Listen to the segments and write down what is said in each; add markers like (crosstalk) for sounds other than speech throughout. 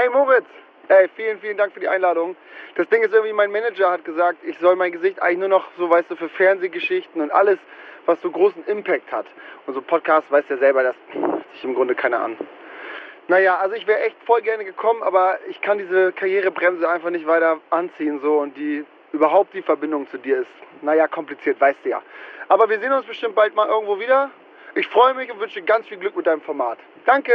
Hey Moritz, ey, vielen, vielen Dank für die Einladung. Das Ding ist irgendwie, mein Manager hat gesagt, ich soll mein Gesicht eigentlich nur noch so, weißt du, für Fernsehgeschichten und alles, was so großen Impact hat. Und so Podcast weiß ja selber, das sich im Grunde keiner an. Naja, also ich wäre echt voll gerne gekommen, aber ich kann diese Karrierebremse einfach nicht weiter anziehen so und die überhaupt die Verbindung zu dir ist, naja, kompliziert, weißt du ja. Aber wir sehen uns bestimmt bald mal irgendwo wieder. Ich freue mich und wünsche ganz viel Glück mit deinem Format. Danke!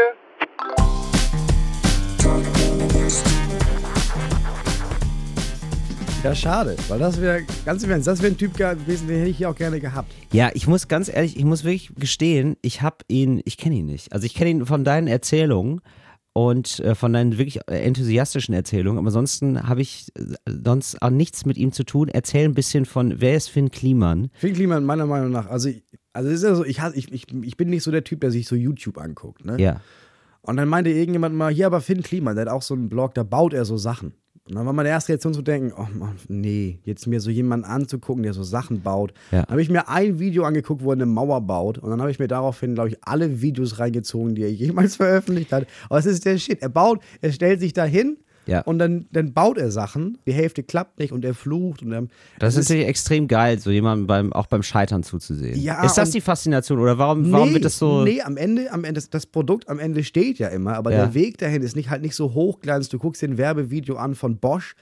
Ja, schade, weil das wäre ganz im Ernst, das wäre ein Typ gewesen, den hätte ich hier auch gerne gehabt. Ja, ich muss ganz ehrlich, ich muss wirklich gestehen, ich habe ihn, ich kenne ihn nicht. Also ich kenne ihn von deinen Erzählungen und äh, von deinen wirklich enthusiastischen Erzählungen, aber ansonsten habe ich äh, sonst auch nichts mit ihm zu tun. Erzähl ein bisschen von, wer ist Finn Kliman? Finn Kliman, meiner Meinung nach, also, also ist ja so, ich, ich, ich, ich bin nicht so der Typ, der sich so YouTube anguckt, ne? Ja. Und dann meinte irgendjemand mal, hier aber Finn Kliman, der hat auch so einen Blog, da baut er so Sachen. Und dann war meine erste Reaktion zu denken, oh Mann, nee, jetzt mir so jemanden anzugucken, der so Sachen baut. Ja. habe ich mir ein Video angeguckt, wo er eine Mauer baut. Und dann habe ich mir daraufhin, glaube ich, alle Videos reingezogen, die er jemals (laughs) veröffentlicht hat. Aber es ist der Shit. Er baut, er stellt sich dahin Ja. und dann, dann baut er Sachen. Die Hälfte klappt nicht und er flucht. Und er, Das ist natürlich extrem geil, so jemandem beim, auch beim Scheitern zuzusehen. Ja, ist das die Faszination oder warum, warum nee, wird das so. Nee, am Ende, am Ende, das- Produkt am Ende steht ja immer, aber Ja. der Weg dahin ist nicht halt nicht so hochglanz. Du guckst dir ein Werbevideo an von Bosch,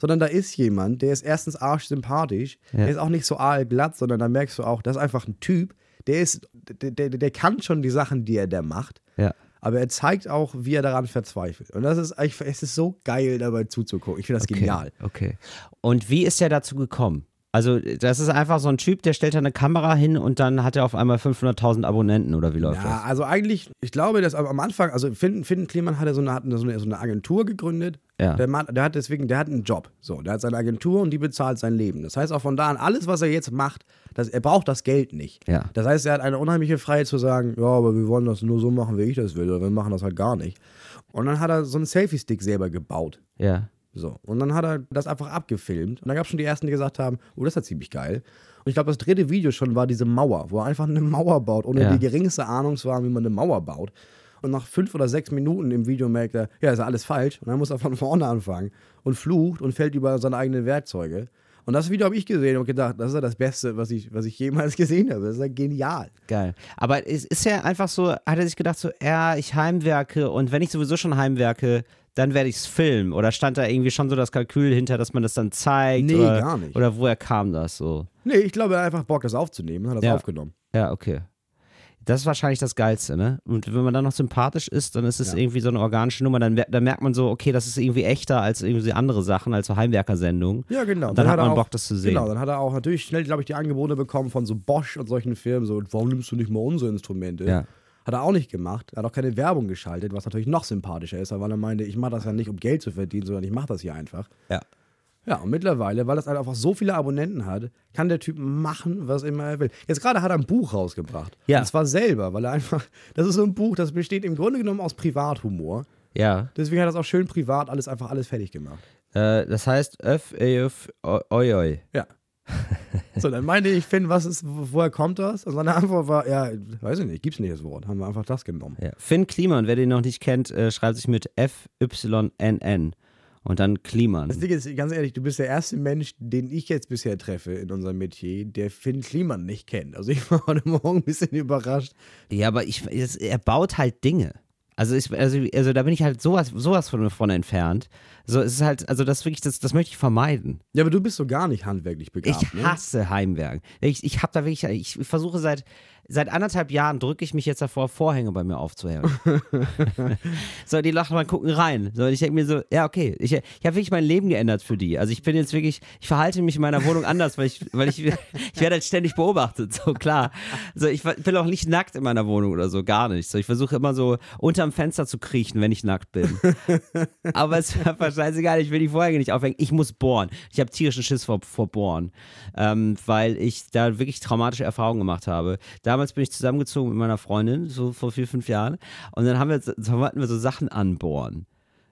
sondern da ist jemand, der ist erstens arschsympathisch, der ist auch nicht so aalglatt, sondern da merkst du auch, das ist einfach ein Typ, der ist, der, der, der kann schon die Sachen, die er da macht. Ja. Aber er zeigt auch, wie er daran verzweifelt. Und das ist eigentlich, es ist so geil, dabei zuzugucken. Ich finde das Okay, genial. Okay. Und wie ist er dazu gekommen? Also, das ist einfach so ein Typ, der stellt da eine Kamera hin und dann hat er auf einmal 500.000 Abonnenten oder wie läuft Ja, also eigentlich, ich glaube, dass am Anfang, also Finn, Finn Kliman hatte so eine, hat so eine, so eine Agentur gegründet. Ja. Der, Mann, der hat deswegen, der hat einen Job. So, der hat seine Agentur und die bezahlt sein Leben. Das heißt auch von da an, alles, was er jetzt macht, das, er braucht das Geld nicht. Ja. Das heißt, er hat eine unheimliche Freiheit zu sagen, ja, aber wir wollen das nur so machen, wie ich das will, oder wir machen das halt gar nicht. Und dann hat er so einen Selfie-Stick selber gebaut. das? Ja. So. Und dann hat er das einfach abgefilmt. Und dann gab es schon die ersten, die gesagt haben, oh, das ist ja ziemlich geil. Und ich glaube, das dritte Video schon war diese Mauer, wo er einfach eine (laughs) Mauer baut, ohne Ja. die geringste Ahnung zu haben, wie man eine Mauer baut. Und nach fünf oder sechs Minuten im Video merkt er, ja, ist ja alles falsch. Und dann muss er von (laughs) vorne anfangen und flucht und fällt über seine eigenen Werkzeuge. Und das Video habe ich gesehen und gedacht, das ist ja das Beste, was ich, was ich jemals (laughs) gesehen habe. Das ist ja genial. Geil. Aber es ist ja einfach so, hat er sich gedacht, so, ja, ich heimwerke und wenn ich sowieso schon heimwerke, dann werde ich es filmen. Oder stand da irgendwie schon so das Kalkül hinter, dass man das dann zeigt? Nee, oder, gar nicht. Oder woher kam das so? Nee, ich glaube, er hat einfach Bock, das aufzunehmen hat das Ja. aufgenommen. Ja, okay. Das ist wahrscheinlich das Geilste, ne? Und wenn man dann noch sympathisch ist, dann ist es Ja. irgendwie so eine organische Nummer. Dann, dann merkt man so, okay, das ist irgendwie echter als irgendwie andere Sachen, als so Heimwerkersendungen. Ja, genau. Und dann, hat er man auch, Bock, das zu sehen. Genau, dann hat er auch natürlich schnell, glaube ich, die Angebote bekommen von so Bosch und solchen Firmen. So, warum nimmst du nicht mal unsere Instrumente? Ja. Hat er auch nicht gemacht. Er hat auch keine Werbung geschaltet, was natürlich noch sympathischer ist, weil er meinte, ich mache das ja nicht, um Geld zu verdienen, sondern ich mache das hier einfach. Ja. Ja, und mittlerweile, weil das halt einfach so viele Abonnenten hat, kann der Typ machen, was immer er will. Jetzt gerade hat er ein Buch rausgebracht. Ja. Und zwar selber, weil er einfach, (laughs) das ist so ein Buch, das besteht im Grunde genommen aus Privathumor. Ja. Deswegen hat er das auch schön privat alles einfach alles fertig gemacht. Äh, das heißt, öff, öff, oi, oi. Ja. So, dann meinte ich, Finn, was ist, wo- woher kommt das? Und seine Antwort war, ja, weiß ich nicht, gibt's nicht das Wort. Haben wir einfach das genommen. Ja. Finn Kliman, wer den noch nicht kennt, äh, schreibt sich mit F-Y-N-N. Und dann Kliman. Das Ding ist, ganz ehrlich, du bist der erste Mensch, den ich jetzt bisher treffe in unserem Metier, der Finn Kliman nicht kennt. Also ich war heute Morgen ein bisschen überrascht. Ja, aber ich, er baut halt Dinge. Also, ich, also, also da bin ich halt sowas, sowas von, von entfernt. So, es ist halt, also das wirklich, das, das möchte ich vermeiden. Ja, aber du bist so gar nicht handwerklich begabt. Ich ne? hasse Heimwerk. Ich, ich habe da wirklich, ich versuche seit, seit anderthalb Jahren drücke ich mich jetzt davor, Vorhänge bei mir aufzuhängen. (laughs) so, die lachen mal gucken rein. So, ich denke mir so, ja, okay, ich, ich habe wirklich mein Leben geändert für die. Also ich bin jetzt wirklich, ich verhalte mich in meiner Wohnung anders, weil ich, weil ich, ich werde halt ständig beobachtet, so klar. So, ich bin auch nicht nackt in meiner Wohnung oder so, gar nicht. So, ich versuche immer so unterm Fenster zu kriechen, wenn ich nackt bin. (laughs) Aber es ist einfach scheißegal, ich will die Vorhänge nicht aufhängen. Ich muss bohren. Ich habe tierischen Schiss vor, vor Bohren, ähm, weil ich da wirklich traumatische Erfahrungen gemacht habe. Damals bin ich zusammengezogen mit meiner Freundin, so vor vier, fünf Jahren. Und dann haben wir, so, wollten wir so Sachen anbohren.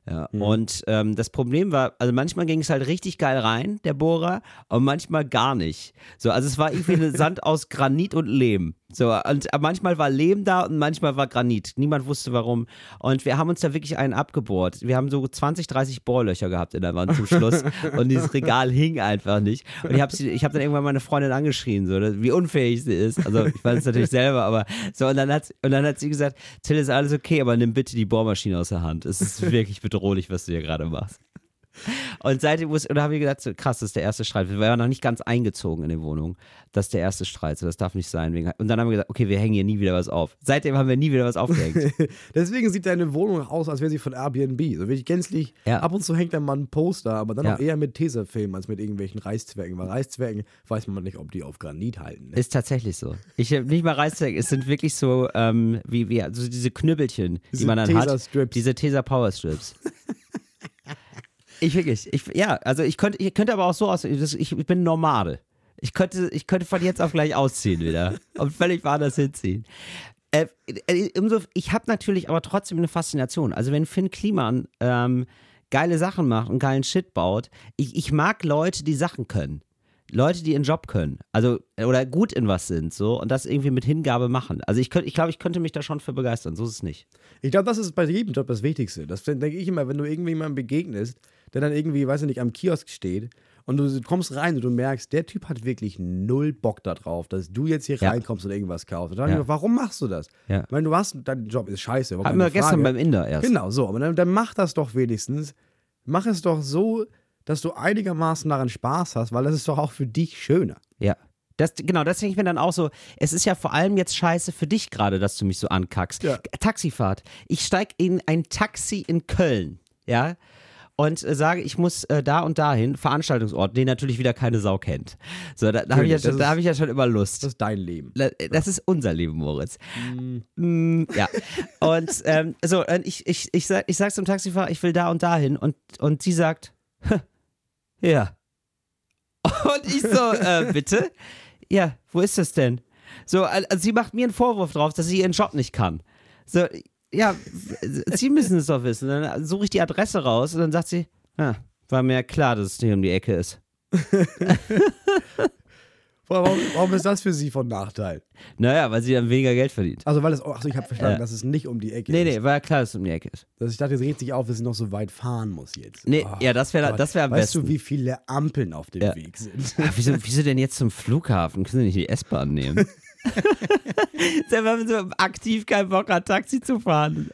Ja, und ähm, das Problem war, also manchmal ging es halt richtig geil rein, der Bohrer, und manchmal gar nicht. So, also es war irgendwie eine (laughs) Sand aus Granit und Lehm. So, und manchmal war Lehm da und manchmal war Granit. Niemand wusste warum. Und wir haben uns da wirklich einen abgebohrt. Wir haben so 20, 30 Bohrlöcher gehabt in der Wand zum Schluss. (laughs) und dieses Regal hing einfach nicht. Und ich habe hab dann irgendwann meine Freundin angeschrien, so, wie unfähig sie ist. Also ich weiß es natürlich selber, aber so, und dann hat, und dann hat sie gesagt, Till, ist alles okay, aber nimm bitte die Bohrmaschine aus der Hand. Es ist wirklich bedrohlich, was du hier gerade machst. Und seitdem muss, oder habe ich gedacht, so, krass, das ist der erste Streit. Wir waren noch nicht ganz eingezogen in die Wohnung. Das ist der erste Streit, so, das darf nicht sein. Und dann haben wir gesagt, okay, wir hängen hier nie wieder was auf. Seitdem haben wir nie wieder was aufgehängt. (laughs) Deswegen sieht deine Wohnung aus, als wäre sie von Airbnb. So wirklich gänzlich, Ja. ab und zu hängt da mal ein Poster, aber dann Ja. auch eher mit Tesafilm als mit irgendwelchen Reißzwecken. Weil Reißzwecken weiß man nicht, ob die auf Granit halten. Ne? Ist tatsächlich so. Ich habe nicht mal Reißzwecken, es sind wirklich so, ähm, wie, wie, also diese Knüppelchen, die Diese man dann hat. Diese Tesa Power Strips. (laughs) ich wirklich, ich, ja, also ich könnte, ich könnte aber auch so aussehen, ich, ich bin Nomade. Ich könnte, ich könnte von jetzt auf gleich ausziehen wieder (laughs) und völlig woanders hinziehen. Äh, äh, umso, ich habe natürlich aber trotzdem eine Faszination. Also wenn Finn Kliman ähm, geile Sachen macht und geilen Shit baut, ich, ich mag Leute, die Sachen können. Leute, die ihren Job können. Also, oder gut in was sind, so, und das irgendwie mit Hingabe machen. Also ich, könnt, ich glaube, ich könnte mich da schon für begeistern. So ist es nicht. Ich glaube, das ist bei jedem Job das Wichtigste. Das denke ich immer, wenn du irgendjemandem begegnest, der dann irgendwie, weiß ich nicht, am Kiosk steht und du kommst rein und du merkst, der Typ hat wirklich null Bock darauf, dass du jetzt hier Ja. reinkommst und irgendwas kaufst. Und dann Ja. ja. warum machst du das? Ja. Ich meine, du hast, dein Job ist scheiße. Hatten wir gestern beim Inder erst. Genau, so. Aber dann, dann mach das doch wenigstens. Mach es doch so, dass du einigermaßen daran Spaß hast, weil das ist doch auch für dich schöner. Ja. Das, genau, das denke ich mir dann auch so. Es ist ja vor allem jetzt scheiße für dich gerade, dass du mich so ankackst. Ja. Taxifahrt. Ich steige in ein Taxi in Köln, ja, und äh, sage, ich muss äh, da und dahin, Veranstaltungsort, den natürlich wieder keine Sau kennt. So, da, da habe ich, ja schon- da hab ich ja schon immer Lust. Das ist dein Leben. La- Das ist unser Leben, Moritz. Mm, ja. Und ähm, so, und ich, ich, ich, sag, ich sag zum Taxifahrer, ich will da und dahin. Und, und sie sagt, ja. Und ich so, äh, (laughs) bitte? Ja, wo ist das denn? So, also sie macht mir einen Vorwurf drauf, dass sie ihren Job nicht kann. So, ja, sie müssen es doch wissen. Dann suche ich die Adresse raus und dann sagt sie, ja, war mir klar, dass es hier um die Ecke ist. (laughs) Warum, warum ist das für sie von Nachteil? Naja, weil sie dann weniger Geld verdient. Also, weil es, achso, ich habe verstanden, Ja. dass es nicht um die Ecke Nee, ist. nee, war ja klar, dass es um die Ecke ist. Dass ich dachte, es regt sich auf, dass sie noch so weit fahren muss jetzt. Nee, Oh ja, das wäre das wär am weißt besten. du, wie viele Ampeln auf dem Ja. Weg sind? Ach, wieso, wieso denn jetzt zum Flughafen? Können Sie nicht die S-Bahn nehmen? (laughs) (laughs) Wenn man so aktiv keinen Bock hat, Taxi zu fahren.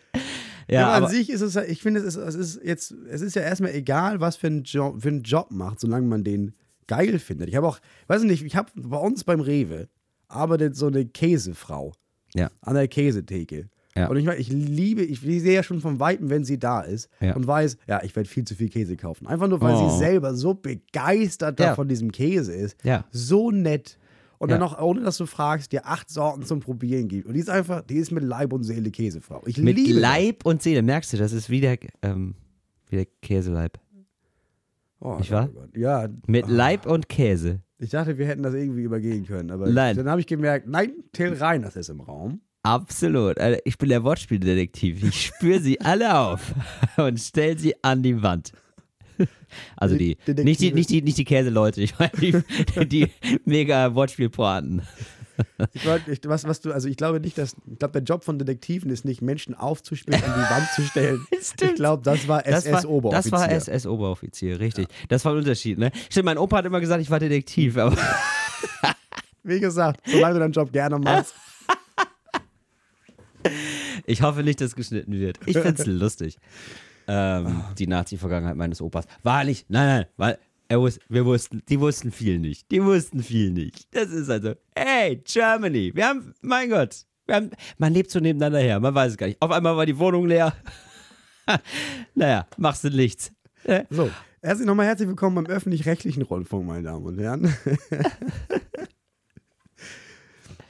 Ja, Ja, an aber, sich ist es, ja- ich finde, es ist, es ist jetzt, es ist ja erstmal egal, was für einen Job, für einen Job macht, solange man den geil findet. Ich habe auch, weiß nicht, ich habe bei uns beim Rewe arbeitet so eine Käsefrau ja, an der Käsetheke. Ja. Und ich meine, ich liebe, ich sehe ja schon von Weitem, wenn sie da ist Ja. und weiß, ja, ich werde viel zu viel Käse kaufen. Einfach nur, weil Oh. sie selber so begeistert Ja. von diesem Käse ist. Ja. So nett. Und dann Ja. noch, ohne dass du fragst, dir acht Sorten zum Probieren gibt. Und die ist einfach, die ist mit Leib und Seele Käsefrau. Ich mit liebe das. Leib und Seele. Merkst du, das ist wie der, ähm, wie der Käseleib. Oh, Nicht wahr? Gott. Ja, Mit Leib und Käse. ich dachte, wir hätten das irgendwie übergehen können. Aber Nein. dann habe ich gemerkt, nein, Till Reiners ist im Raum. Absolut. Alter, Ich bin der Wortspieldetektiv. Ich spüre sie alle auf (laughs) und stelle sie an die Wand. (laughs) Also die, nicht die, nicht die, nicht die Käseleute, ich meine die, (laughs) die mega Wortspielpointen. Ich wollte, ich, was, was du, also ich glaube nicht, dass, ich glaube, der Job von Detektiven ist nicht, Menschen aufzuspielen und die Wand zu stellen. (laughs) Stimmt. Ich glaube, das war SS-Oberoffizier. das war SS-Oberoffizier, richtig. Das war ein Unterschied, ne? Stimmt, mein Opa hat immer gesagt, ich war Detektiv, aber Wie gesagt, solange du deinen Job gerne machst. ich hoffe nicht, dass geschnitten wird. Ich find's lustig. Ähm, die Nazi-Vergangenheit meines Opas. War nicht, nein, nein, weil er wus wir wussten, die wussten viel nicht. Die wussten viel nicht. Das ist also, hey, Germany, wir haben, mein Gott, wir haben, man lebt so nebeneinander her, man weiß es gar nicht. Auf einmal war die Wohnung leer. (laughs) naja, machst du nichts. Äh, So, herzlich nochmal herzlich willkommen beim öffentlich-rechtlichen Rundfunk, meine Damen und Herren. (laughs)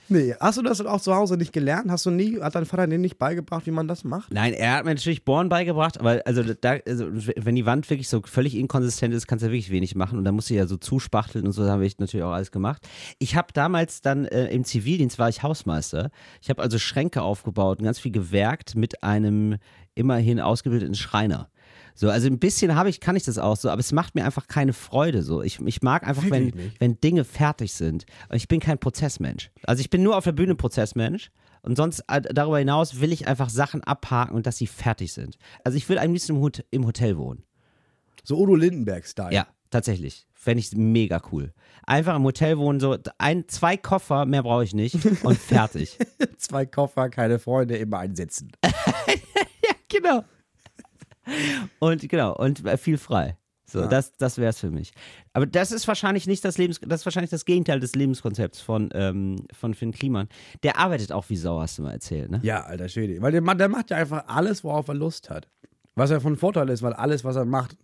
nee, hast du das auch zu Hause nicht gelernt? Hast du nie, hat dein Vater dir nicht beigebracht, wie man das macht? Nein, er hat mir natürlich Bohren beigebracht, aber also, da, also wenn die Wand wirklich so völlig inkonsistent ist, kannst du ja wirklich wenig machen und da musst du ja so zuspachteln und so, da habe ich natürlich auch alles gemacht. Ich habe damals dann äh, im Zivildienst war ich Hausmeister. Ich habe also Schränke aufgebaut und ganz viel gewerkt mit einem immerhin ausgebildeten Schreiner. So, also ein bisschen habe ich, kann ich das auch so, aber es macht mir einfach keine Freude. So, ich, ich mag einfach, wenn, wenn Dinge fertig sind. Ich bin kein Prozessmensch. Also ich bin nur auf der Bühne Prozessmensch. Und sonst äh, darüber hinaus will ich einfach Sachen abhaken und dass sie fertig sind. Also ich will am liebsten im Hotel wohnen. So Udo Lindenberg-Style. Ja, tatsächlich. Fände ich mega cool. Einfach im Hotel wohnen, so ein, zwei Koffer, mehr brauche ich nicht und fertig. (laughs) Zwei Koffer, keine Freunde, immer einsetzen. (laughs) ja, genau. Und genau, und äh, viel frei. So, Ja. das, das wäre es für mich. Aber das ist wahrscheinlich nicht das Lebens, das ist wahrscheinlich das Gegenteil des Lebenskonzepts von, ähm, von Finn Kliman. Der arbeitet auch wie Sau, hast du mal erzählt, ne? Ja, alter Schwede. Weil der, der macht ja einfach alles, worauf er Lust hat. Was ja von Vorteil ist, weil alles, was er macht,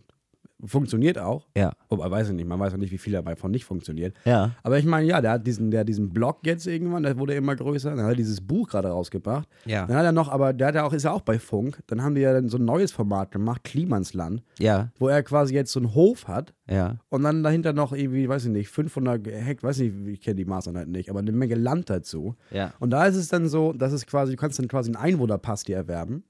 funktioniert auch. Ja. Wobei, weiß ich nicht, man weiß ja nicht, wie viel davon nicht funktioniert. Ja. Aber ich meine, ja, der hat diesen, der diesen Blog jetzt irgendwann, der wurde immer größer. Dann hat er dieses Buch gerade rausgebracht. Ja. Dann hat er noch, aber der hat ja auch, ist ja auch bei Funk. Dann haben die ja dann so ein neues Format gemacht, Klimansland, Ja, wo er quasi jetzt so einen Hof hat ja. und dann dahinter noch irgendwie, weiß ich nicht, 500 Hektar, weiß nicht, ich kenne die Maßeinheit nicht, aber eine Menge Land dazu. Ja. Und da ist es dann so, dass es quasi, du kannst dann quasi einen Einwohnerpass dir erwerben.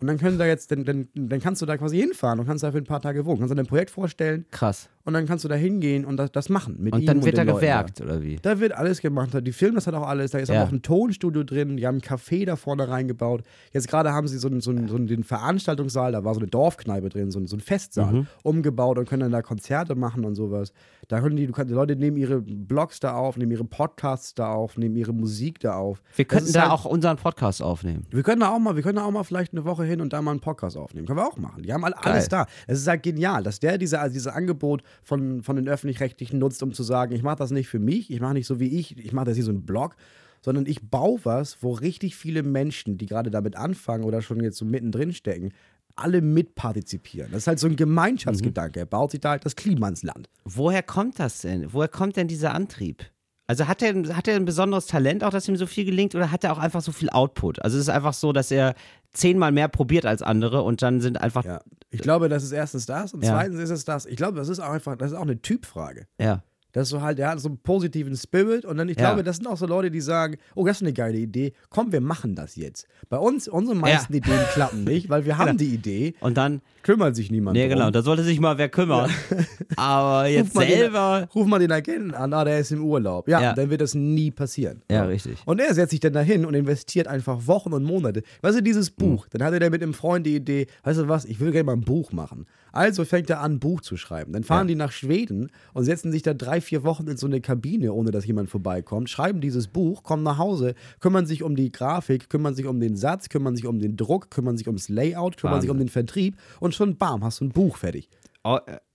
Und dann können da jetzt, dann, dann, dann kannst du da quasi hinfahren und kannst da für ein paar Tage wohnen. Kannst du dein Projekt vorstellen Krass. Und dann kannst du da hingehen und das, das machen mit ihm Und dann wird den er Leuten gewerkt, oder wie? Da. da wird alles gemacht. Die filmen das hat auch alles. Da ist Ja. auch ein Tonstudio drin. Die haben ein Café da vorne reingebaut. Jetzt gerade haben sie so einen, so, einen, so einen den Veranstaltungssaal, da war so eine Dorfkneipe drin, so, ein- so ein Festsaal Mhm. umgebaut und können dann da Konzerte machen und sowas. Da können die, du kannst, die Leute nehmen ihre Blogs da auf, nehmen ihre Podcasts da auf, nehmen ihre Musik da auf. Wir könnten da halt- auch unseren Podcast aufnehmen. wir können da auch mal, wir können da auch mal vielleicht eine Woche hin und da mal einen Podcast aufnehmen. Können wir auch machen. Die haben alle, alles da. Es ist halt genial, dass der diese, also dieses Angebot von, von den Öffentlich-Rechtlichen nutzt, um zu sagen, ich mache das nicht für mich, ich mache nicht so wie ich, ich mache das hier so einen Blog, sondern ich baue was, wo richtig viele Menschen, die gerade damit anfangen oder schon jetzt so mittendrin stecken, alle mitpartizipieren. Das ist halt so ein Gemeinschaftsgedanke. Er baut sich da halt das Klima ins Land. Woher kommt das denn? Woher kommt denn dieser Antrieb? Also hat er, hat er ein besonderes Talent, auch dass ihm so viel gelingt, oder hat er auch einfach so viel Output? Also es ist einfach so, dass er zehnmal mehr probiert als andere und dann sind einfach. Ja. Ich glaube, das ist erstens das und Ja. zweitens ist es das. Ich glaube, das ist auch einfach, das ist auch eine Typfrage. ja. Das ist so halt, der hat so einen positiven Spirit und dann, ich Ja. glaube, das sind auch so Leute, die sagen, oh, das ist eine geile Idee, komm, wir machen das jetzt. Bei uns, unsere meisten Ja. Ideen klappen nicht, weil wir (laughs) haben Genau. die Idee, Und dann, kümmert sich niemand nee, genau, da sollte sich mal wer kümmern. (laughs) Aber jetzt Ruf mal den- selber. Ruf mal den Agenten an, ah, der ist im Urlaub. Ja, Ja. dann wird das nie passieren. Ja, richtig. Und er setzt sich dann dahin und investiert einfach Wochen und Monate. Weißt du, dieses Mhm. Buch, dann hatte der mit einem Freund die Idee, weißt du was, ich will gerne mal ein Buch machen. Also fängt er an, ein Buch zu schreiben. Dann fahren Ja. die nach Schweden und setzen sich da drei, vier Wochen in so eine Kabine, ohne dass jemand vorbeikommt, schreiben dieses Buch, kommen nach Hause, kümmern sich um die Grafik, kümmern sich um den Satz, kümmern sich um den Druck, kümmern sich ums Layout, kümmern sich um Wahnsinn. den Vertrieb und schon bam, hast du ein Buch fertig.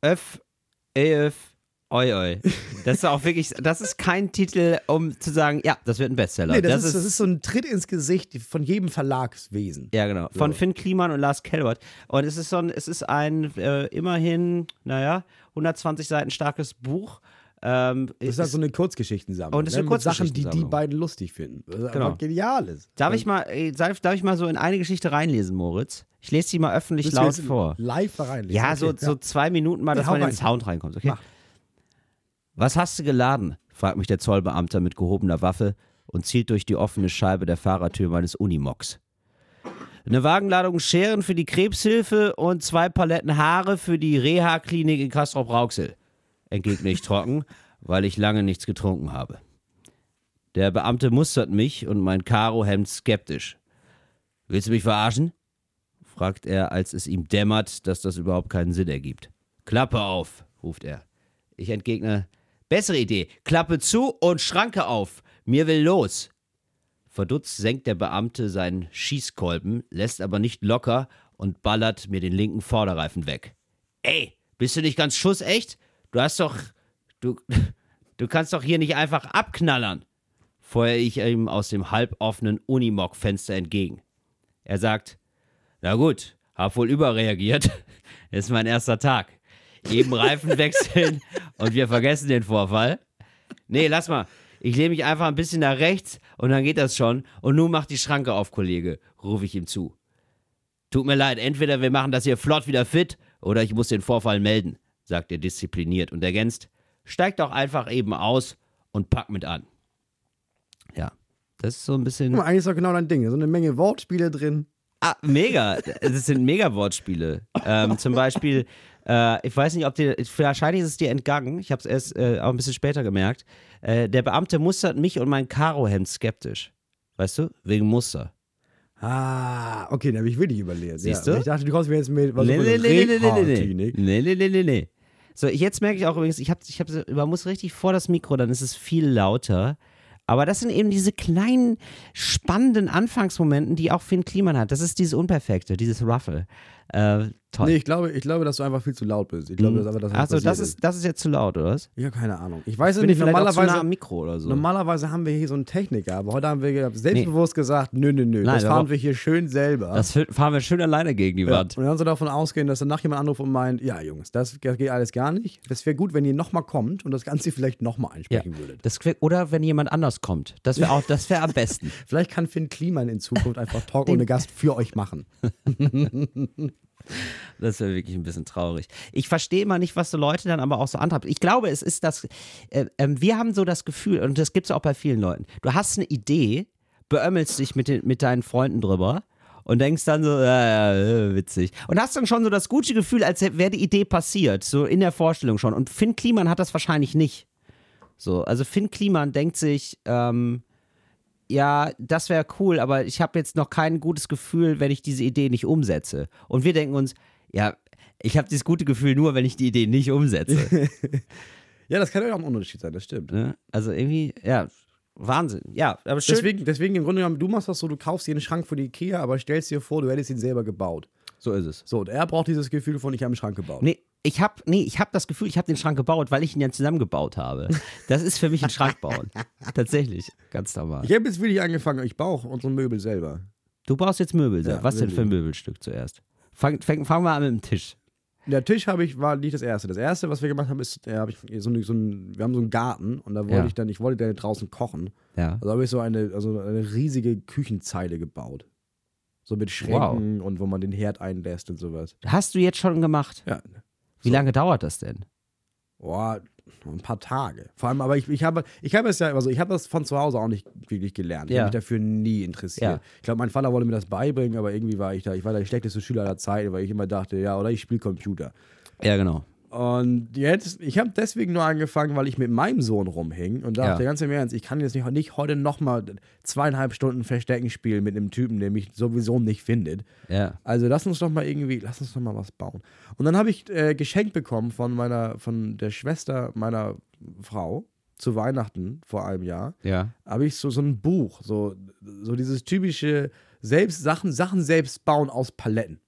Öff, Öf, Oi, oi. Das ist auch wirklich, das ist kein Titel, um zu sagen, ja, das wird ein Bestseller. Nee, das, ist, das ist so ein Tritt ins Gesicht von jedem Verlagswesen. Ja, genau. Von So. Finn Kliman und Lars Kellbert. Und es ist so ein, es ist ein äh, immerhin, naja, 120 Seiten starkes Buch. Ähm, Das ist halt so eine Kurzgeschichtensammlung. Und das ist eine ne, Sachen, die die beiden lustig finden. Was Genau. genial ist. darf, ich mal, äh, darf, darf ich mal so in eine Geschichte reinlesen, Moritz? Ich lese sie mal öffentlich laut vor. Live da reinlesen? Ja, Okay, so, so zwei Minuten mal, Nee, dass man in den. Sound reinkommt, okay? Mach. Was hast du geladen? fragt mich der Zollbeamter mit gehobener Waffe und zielt durch die offene Scheibe der Fahrertür meines Unimogs. Eine Wagenladung Scheren für die Krebshilfe und zwei Paletten Haare für die Reha-Klinik in Castrop-Rauxel. Entgegne ich trocken, weil ich lange nichts getrunken habe. Der Beamte mustert mich und mein Karohemd skeptisch. Willst du mich verarschen? fragt er, als es ihm dämmert, dass das überhaupt keinen Sinn ergibt. Klappe auf, ruft er. Ich entgegne, bessere Idee, Klappe zu und Schranke auf. Mir will los. Verdutzt senkt der Beamte seinen Schießkolben, lässt aber nicht locker und ballert mir den linken Vorderreifen weg. Ey, bist du nicht ganz schussecht? Du hast doch. Du, (laughs) du kannst doch hier nicht einfach abknallern. Feuer ich ihm aus dem halboffenen Unimog-Fenster entgegen. Er sagt, na gut, hab wohl überreagiert. (laughs) Ist mein erster Tag. Eben Reifen wechseln und wir vergessen den Vorfall. Nee, lass mal. Ich lehne mich einfach ein bisschen nach rechts und dann geht das schon. Und nun mach die Schranke auf, Kollege, rufe ich ihm zu. Tut mir leid, entweder wir machen das hier flott wieder fit oder ich muss den Vorfall melden, sagt er diszipliniert und ergänzt, steig doch einfach eben aus und pack mit an. Ja, das ist so ein bisschen. Mal, eigentlich ist doch genau dein Ding. So eine Menge Wortspiele drin. Ah, mega. Das sind mega Wortspiele. Ähm, zum Beispiel, äh, ich weiß nicht, ob dir, wahrscheinlich ist es dir entgangen, ich habe es erst äh, auch ein bisschen später gemerkt. Äh, der Beamte mustert mich und mein Karohemd skeptisch. Weißt du? Wegen Muster. Ah, okay, da habe ich wirklich überlegt. Siehst ja. du? Ich dachte, du kommst mir jetzt mit was Nee, nee, nee, nee, nee, nee, nee, nee, nee, nee, nee. So, jetzt merke ich auch übrigens, ich habe, ich hab, man muss richtig vor das Mikro, dann ist es viel lauter. Aber das sind eben diese kleinen, spannenden Anfangsmomenten, die auch Finn Kliman hat. Das ist dieses Unperfekte, dieses Ruffle. Äh, toll. Nee, ich glaube, ich glaube, dass du einfach viel zu laut bist. Ich glaube, das ist einfach das, was Achso, das ist, das ist jetzt zu laut, oder was? Ich habe keine Ahnung. Ich weiß es Bin ich nicht. auch zu nah Normalerweise, am Mikro oder so? normalerweise haben wir hier so einen Techniker, aber heute haben wir selbstbewusst gesagt, nö, nö, nö, Nein, das fahren wir hier schön selber. Das fahren wir schön alleine gegen die ja. Wand. Und dann so davon ausgehen, dass danach jemand anruft und meint, ja Jungs, das geht alles gar nicht. Das wäre gut, wenn ihr nochmal kommt und das Ganze (laughs) vielleicht nochmal Ja. einsprechen würdet. Das, oder wenn jemand anders kommt. Das wäre auch, das wäre am besten. (laughs) Vielleicht kann Finn Kliman in Zukunft einfach Talk ohne Gast für euch machen. (laughs) Das wäre wirklich ein bisschen traurig. Ich verstehe immer nicht, was so Leute dann aber auch so antreibt. Ich glaube, es ist das, äh, ähm, wir haben so das Gefühl, und das gibt es auch bei vielen Leuten, du hast eine Idee, beömmelst dich mit, den, mit deinen Freunden drüber und denkst dann so, ja, äh, witzig. Und hast dann schon so das gute Gefühl, als wäre die Idee passiert, so in der Vorstellung schon. Und Finn Kliman hat das wahrscheinlich nicht. So, also Finn Kliman denkt sich, ähm, ja, das wäre cool, aber ich habe jetzt noch kein gutes Gefühl, wenn ich diese Idee nicht umsetze. Und wir denken uns, ja, ich habe dieses gute Gefühl nur, wenn ich die Idee nicht umsetze. (laughs) Ja, das kann ja auch ein Unterschied sein, das stimmt. ne? Also irgendwie, ja, Wahnsinn. Ja, aber schön. Deswegen, deswegen im Grunde genommen, du machst das so, du kaufst dir einen Schrank für die Ikea, aber stellst dir vor, du hättest ihn selber gebaut. So ist es. So, und er braucht dieses Gefühl von, ich habe einen Schrank gebaut. Nee, ich habe nee, ich hab das Gefühl, ich habe den Schrank gebaut, weil ich ihn ja zusammengebaut habe. Das ist für mich ein Schrank bauen. (laughs) Tatsächlich, ganz normal. Ich habe jetzt wirklich angefangen, ich baue unsere Möbel selber. Du baust jetzt Möbel. Ja, Was denn für ein Möbelstück zuerst? Fang, fang, fangen wir an mit dem Tisch. Der Tisch habe ich, war nicht das erste. Das erste, was wir gemacht haben, ist, äh, hab ich so, eine- so ein, wir haben so einen Garten und da wollte Ja. ich dann, ich wollte dann draußen kochen. Ja. Also habe ich so eine, also eine riesige Küchenzeile gebaut. So mit Schränken und wo man den Herd einlässt und sowas. Hast du jetzt schon gemacht? Ja. Wie So. lange dauert das denn? Boah, ein paar Tage. Vor allem, aber ich, ich habe, ich habe es ja, also ich habe das von zu Hause auch nicht wirklich gelernt. Ich Ja. habe mich dafür nie interessiert. Ja. Ich glaube, mein Vater wollte mir das beibringen, aber irgendwie war ich da, ich war der schlechteste Schüler aller Zeiten, weil ich immer dachte, ja, oder ich spiele Computer. Ja, genau. Und jetzt, ich habe deswegen nur angefangen, weil ich mit meinem Sohn rumhing und dachte Ja. ganz im Ernst, ich kann jetzt nicht, nicht heute nochmal zweieinhalb Stunden Verstecken spielen mit einem Typen, der mich sowieso nicht findet. Ja. Also lass uns doch mal irgendwie, lass uns doch mal was bauen. Und dann habe ich äh, geschenkt bekommen von meiner, von der Schwester meiner Frau zu Weihnachten vor einem Jahr, Ja. habe ich so, so ein Buch, so, so dieses typische selbst Sachen, Sachen selbst bauen aus Paletten.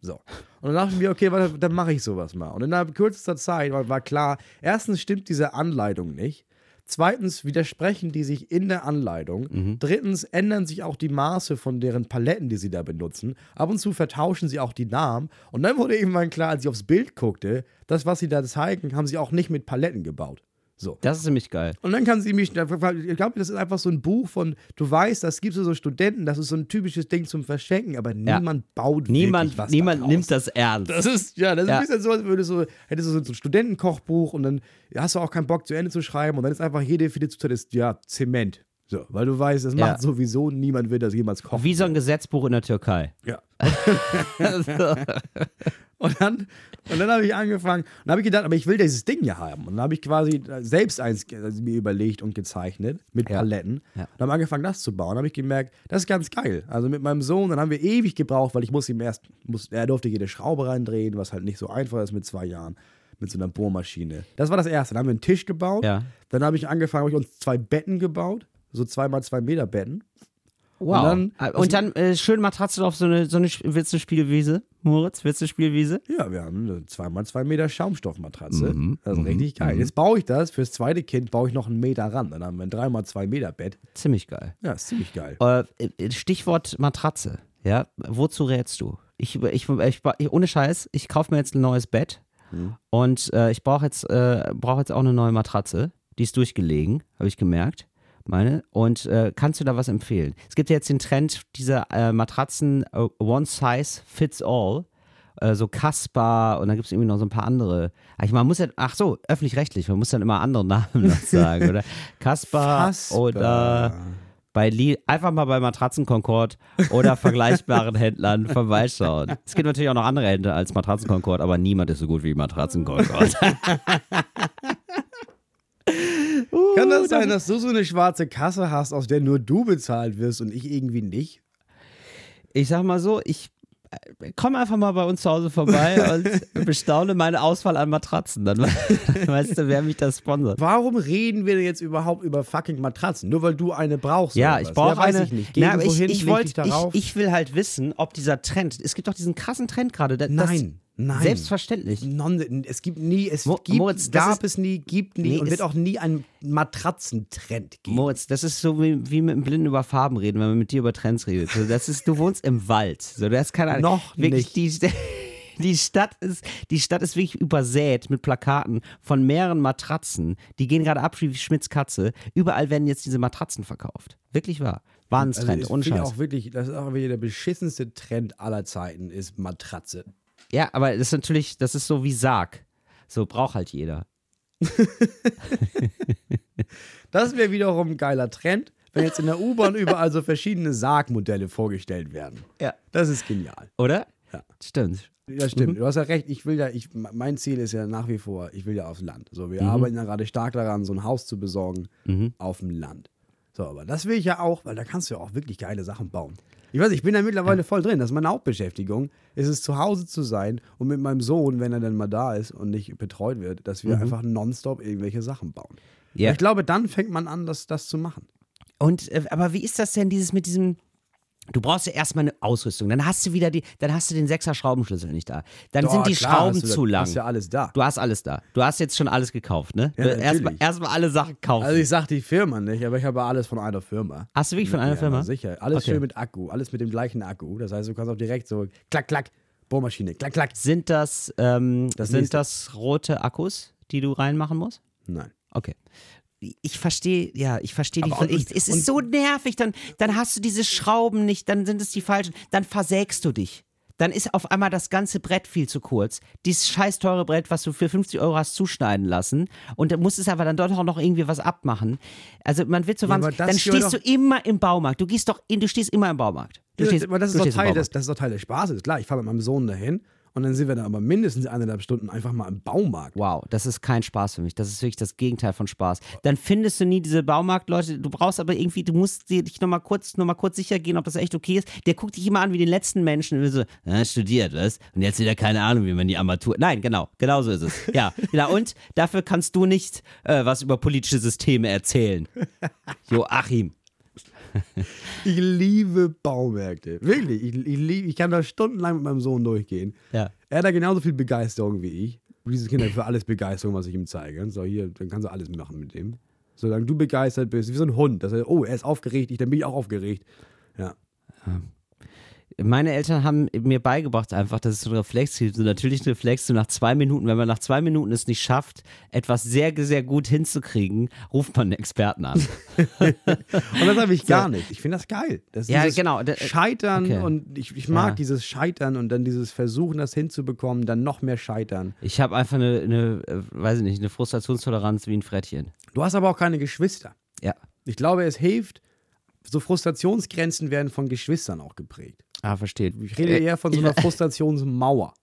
So. Und dann dachte ich mir, okay, warte, dann mache ich sowas mal. Und innerhalb kürzester Zeit war, war klar, erstens stimmt diese Anleitung nicht. Zweitens widersprechen die sich in der Anleitung. Drittens ändern sich auch die Maße von deren Paletten, die sie da benutzen. Ab und zu vertauschen sie auch die Namen. Und dann wurde irgendwann klar, als ich aufs Bild guckte, das, was sie da zeigen, haben sie auch nicht mit Paletten gebaut. So. Das ist ziemlich geil. Und dann kann sie mich, ich glaube, das ist einfach so ein Buch von, du weißt, das gibt es so Studenten, das ist so ein typisches Ding zum Verschenken, aber niemand baut Niemand, wirklich was niemand daraus. nimmt das ernst. Das ist, ja, das ist Ja. ein bisschen so, als würdest du, hättest du so ein Studentenkochbuch und dann hast du auch keinen Bock zu Ende zu schreiben und dann ist einfach jede viele Zutat ist, ja, Zement. So, weil du weißt, das Ja. macht sowieso niemand wird das jemals kochen. Wie so ein Gesetzbuch in der Türkei. Ja. (laughs) Und dann, und dann habe ich angefangen und habe ich gedacht, aber ich will dieses Ding ja haben. Und dann habe ich quasi selbst eins also mir überlegt und gezeichnet mit Ja. Paletten. Ja. Und habe angefangen, das zu bauen. Dann habe ich gemerkt, das ist ganz geil. Also mit meinem Sohn, dann haben wir ewig gebraucht, weil ich muss ihm erst, muss, er durfte jede Schraube reindrehen, was halt nicht so einfach ist mit zwei Jahren. Mit so einer Bohrmaschine. Das war das erste. Dann haben wir einen Tisch gebaut. Ja. Dann habe ich angefangen, habe ich uns zwei Betten gebaut. So zwei mal zwei Meter Betten. Wow. dann- Und dann, äh, schön Matratze auf so eine, so eine, willst du eine Spielwiese? Moritz, willst du eine Spielwiese? Ja, wir haben eine 2x2 Meter Schaumstoffmatratze. Mhm, Das ist richtig geil. Jetzt baue ich das, fürs zweite Kind baue ich noch einen Meter ran. Dann haben wir ein 3x2 Meter Bett. Ziemlich geil. Ja, ist ziemlich geil. Äh, äh, Stichwort Matratze. Ja, wozu rätst du? Ich, ich, ich, ich ohne Scheiß, ich kaufe mir jetzt ein neues Bett und äh, ich brauche jetzt, äh, brauch jetzt auch eine neue Matratze. Die ist durchgelegen, habe ich gemerkt. Meine. Und äh, kannst du da was empfehlen? Es gibt ja jetzt den Trend dieser äh, Matratzen äh, One Size Fits All. Äh, so Kaspar und dann gibt es irgendwie noch so ein paar andere. Ach, man muss ja, ach so, öffentlich-rechtlich, man muss dann immer andere Namen (laughs) sagen, oder? Kaspar oder Bei einfach mal bei Matratzen Concord oder vergleichbaren (laughs) Händlern vorbeischauen. Es gibt natürlich auch noch andere Händler als Matratzen Concord, aber niemand ist so gut wie Matratzen Concord. (laughs) Kann das sein, dass du so eine schwarze Kasse hast, aus der nur du bezahlt wirst und ich irgendwie nicht? Ich sag mal so, ich äh, komm einfach mal bei uns zu Hause vorbei (laughs) und bestaune meine Auswahl an Matratzen. Dann (laughs) weißt du, wer mich da sponsert. Warum reden wir denn jetzt überhaupt über fucking Matratzen? Nur weil du eine brauchst. Ja, ich brauche ja, eine. Ich nicht. Na, ich, ich, wollt, ich, ich will halt wissen, ob dieser Trend. Es gibt doch diesen krassen Trend gerade. Nein, nein. Selbstverständlich. Non, es gibt nie, es Mo- gibt, Moritz, das gab ist- es nie, gibt nie Nee, und es- wird auch nie einen Matratzentrend geben. Moritz, das ist so wie, wie mit dem Blinden über Farben reden, wenn man mit dir über Trends redet. So, das ist, du wohnst im Wald. So, du hast keine Ahnung. Noch wirklich, Die, (laughs) die, Stadt ist, die Stadt ist wirklich übersät mit Plakaten von mehreren Matratzen. Die gehen gerade ab wie Schmitz Katze. Überall werden jetzt diese Matratzen verkauft. Wirklich wahr. Wahnsinnstrend, ich auch wirklich, das ist auch wieder der beschissenste Trend aller Zeiten, ist Matratze. Ja, aber das ist natürlich, das ist so wie Sarg. So braucht halt jeder. (laughs) Das wäre wiederum ein geiler Trend, wenn jetzt in der U-Bahn überall so verschiedene Sargmodelle vorgestellt werden. Ja. Das ist genial. Oder? Ja. Stimmt. Ja, stimmt. Du hast ja recht. Ich will ja, ich, mein Ziel ist ja nach wie vor, ich will ja aufs Land. So, wir arbeiten ja gerade stark daran, so ein Haus zu besorgen auf dem Land. So, aber das will ich ja auch, weil da kannst du ja auch wirklich geile Sachen bauen. Ich weiß, ich bin da mittlerweile voll drin. Das ist meine Hauptbeschäftigung. Es ist zu Hause zu sein und mit meinem Sohn, wenn er dann mal da ist und nicht betreut wird, dass wir einfach nonstop irgendwelche Sachen bauen. Ja. Ich glaube, dann fängt man an, das, das zu machen. Und, äh, aber wie ist das denn, dieses mit diesem. Du brauchst ja erstmal eine Ausrüstung. Dann hast du wieder die, dann hast du den sechser Schraubenschlüssel nicht da. Dann Doch, sind die klar, Schrauben du, zu lang. Hast ja alles da. Du hast alles da. Du hast jetzt schon alles gekauft, ne? Ja, Du- Erstmal erstmal alle Sachen kaufen. Also ich sag die Firma nicht, aber ich habe alles von einer Firma. hast du wirklich von einer ja, Firma? Sicher. Alles Okay. schön mit Akku, alles mit dem gleichen Akku. Das heißt, du kannst auch direkt so klack, klack, Bohrmaschine, klack, klack. Sind das, ähm, Das sind nächste. das rote Akkus, die du reinmachen musst? Nein. Okay. Ich verstehe, ja, ich verstehe die. Und- ich, es ist so nervig, dann, dann hast du diese Schrauben nicht, dann sind es die falschen, dann versägst du dich. Dann ist auf einmal das ganze Brett viel zu kurz. Dieses scheiß teure Brett, was du für 50 Euro hast zuschneiden lassen. Und dann musst es aber dann dort auch noch irgendwie was abmachen. Also man wird so Ja, wahnsinnig. Dann stehst du immer im Baumarkt. Du gehst doch in, du stehst immer im Baumarkt. Du Ja, stehst, aber das ist, doch Teil des, das ist doch Teil des Spaßes. Klar, ich fahre mit meinem Sohn dahin und dann sind wir dann aber mindestens eineinhalb Stunden einfach mal im Baumarkt. Wow, das ist kein Spaß für mich. Das ist wirklich das Gegenteil von Spaß. Dann findest du nie diese Baumarktleute. Du brauchst aber irgendwie, du musst dich nochmal kurz, noch kurz sicher gehen, ob das echt okay ist. Der guckt dich immer an wie den letzten Menschen. Und so, ja, studiert, was? Und jetzt wieder keine Ahnung, wie man die Armatur. Nein, genau, genau so ist es. Ja, (laughs) ja und dafür kannst du nicht äh, was über politische Systeme erzählen. Joachim. (laughs) Ich liebe Baumärkte. Wirklich. Ich, ich, lieb, ich kann da stundenlang mit meinem Sohn durchgehen. Ja. Er hat da genauso viel Begeisterung wie ich. Diese Kinder für alles Begeisterung, was ich ihm zeige. So, hier, dann kannst du alles machen mit dem. Solange du begeistert bist, wie so ein Hund. Dass er, oh, er ist aufgeregt, ich, dann bin ich auch aufgeregt. Ja. Meine Eltern haben mir beigebracht einfach, dass es so ein Reflex gibt. So natürlich ein Reflex, so nach zwei Minuten, wenn man nach zwei Minuten es nicht schafft, etwas sehr, sehr gut hinzukriegen, ruft man einen Experten an. (laughs) Und das habe ich gar nicht. Ich finde das geil. Das ist Ja, genau. Da- Scheitern okay. und ich, ich mag Ja. dieses Scheitern und dann dieses Versuchen, das hinzubekommen, dann noch mehr Scheitern. Ich habe einfach eine, eine, äh, weiß ich nicht, eine Frustrationstoleranz wie ein Frettchen. Du hast aber auch keine Geschwister. Ja. Ich glaube, es hilft, so Frustrationsgrenzen werden von Geschwistern auch geprägt. Ah, versteht. Ich rede eher von so einer (laughs) Frustrationsmauer.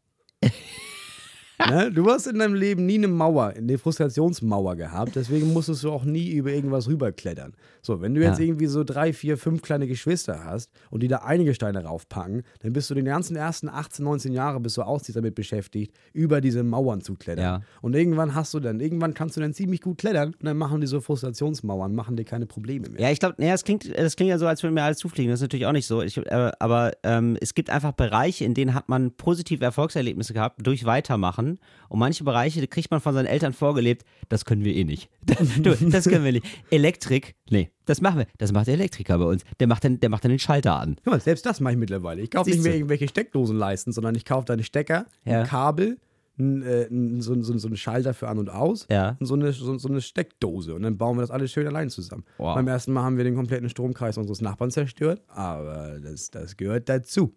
Ne? Du hast in deinem Leben nie eine Mauer, eine Frustrationsmauer gehabt, deswegen musstest du auch nie über irgendwas rüberklettern. So, wenn du jetzt Ja. irgendwie so drei, vier, fünf kleine Geschwister hast und die da einige Steine raufpacken, dann bist du den ganzen ersten 18, 19 Jahre bis du ausziehst damit beschäftigt, über diese Mauern zu klettern. Ja. Und irgendwann hast du dann, irgendwann kannst du dann ziemlich gut klettern und dann machen diese Frustrationsmauern, machen dir keine Probleme mehr. Ja, ich glaube, naja, das klingt, das klingt ja so, als würde mir alles zufliegen. Das ist natürlich auch nicht so. Ich, äh, aber ähm, es gibt einfach Bereiche, in denen hat man positive Erfolgserlebnisse gehabt durch Weitermachen. Und manche Bereiche, kriegt man von seinen Eltern vorgelebt, das können wir eh nicht. (laughs) du, das können wir nicht. Elektrik, nee, das machen wir. Das macht der Elektriker bei uns. Der macht dann, der macht dann den Schalter an. Guck mal, selbst das mache ich mittlerweile. Ich kaufe nicht mehr irgendwelche Steckdosenleisten, sondern ich kaufe da einen Stecker, Ja. ein Kabel, ein, äh, ein, so, so, so einen Schalter für an und aus Ja. und so eine, so, so eine Steckdose. Und dann bauen wir das alles schön allein zusammen. Wow. Beim ersten Mal haben wir den kompletten Stromkreis unseres Nachbarn zerstört, aber das, das gehört dazu.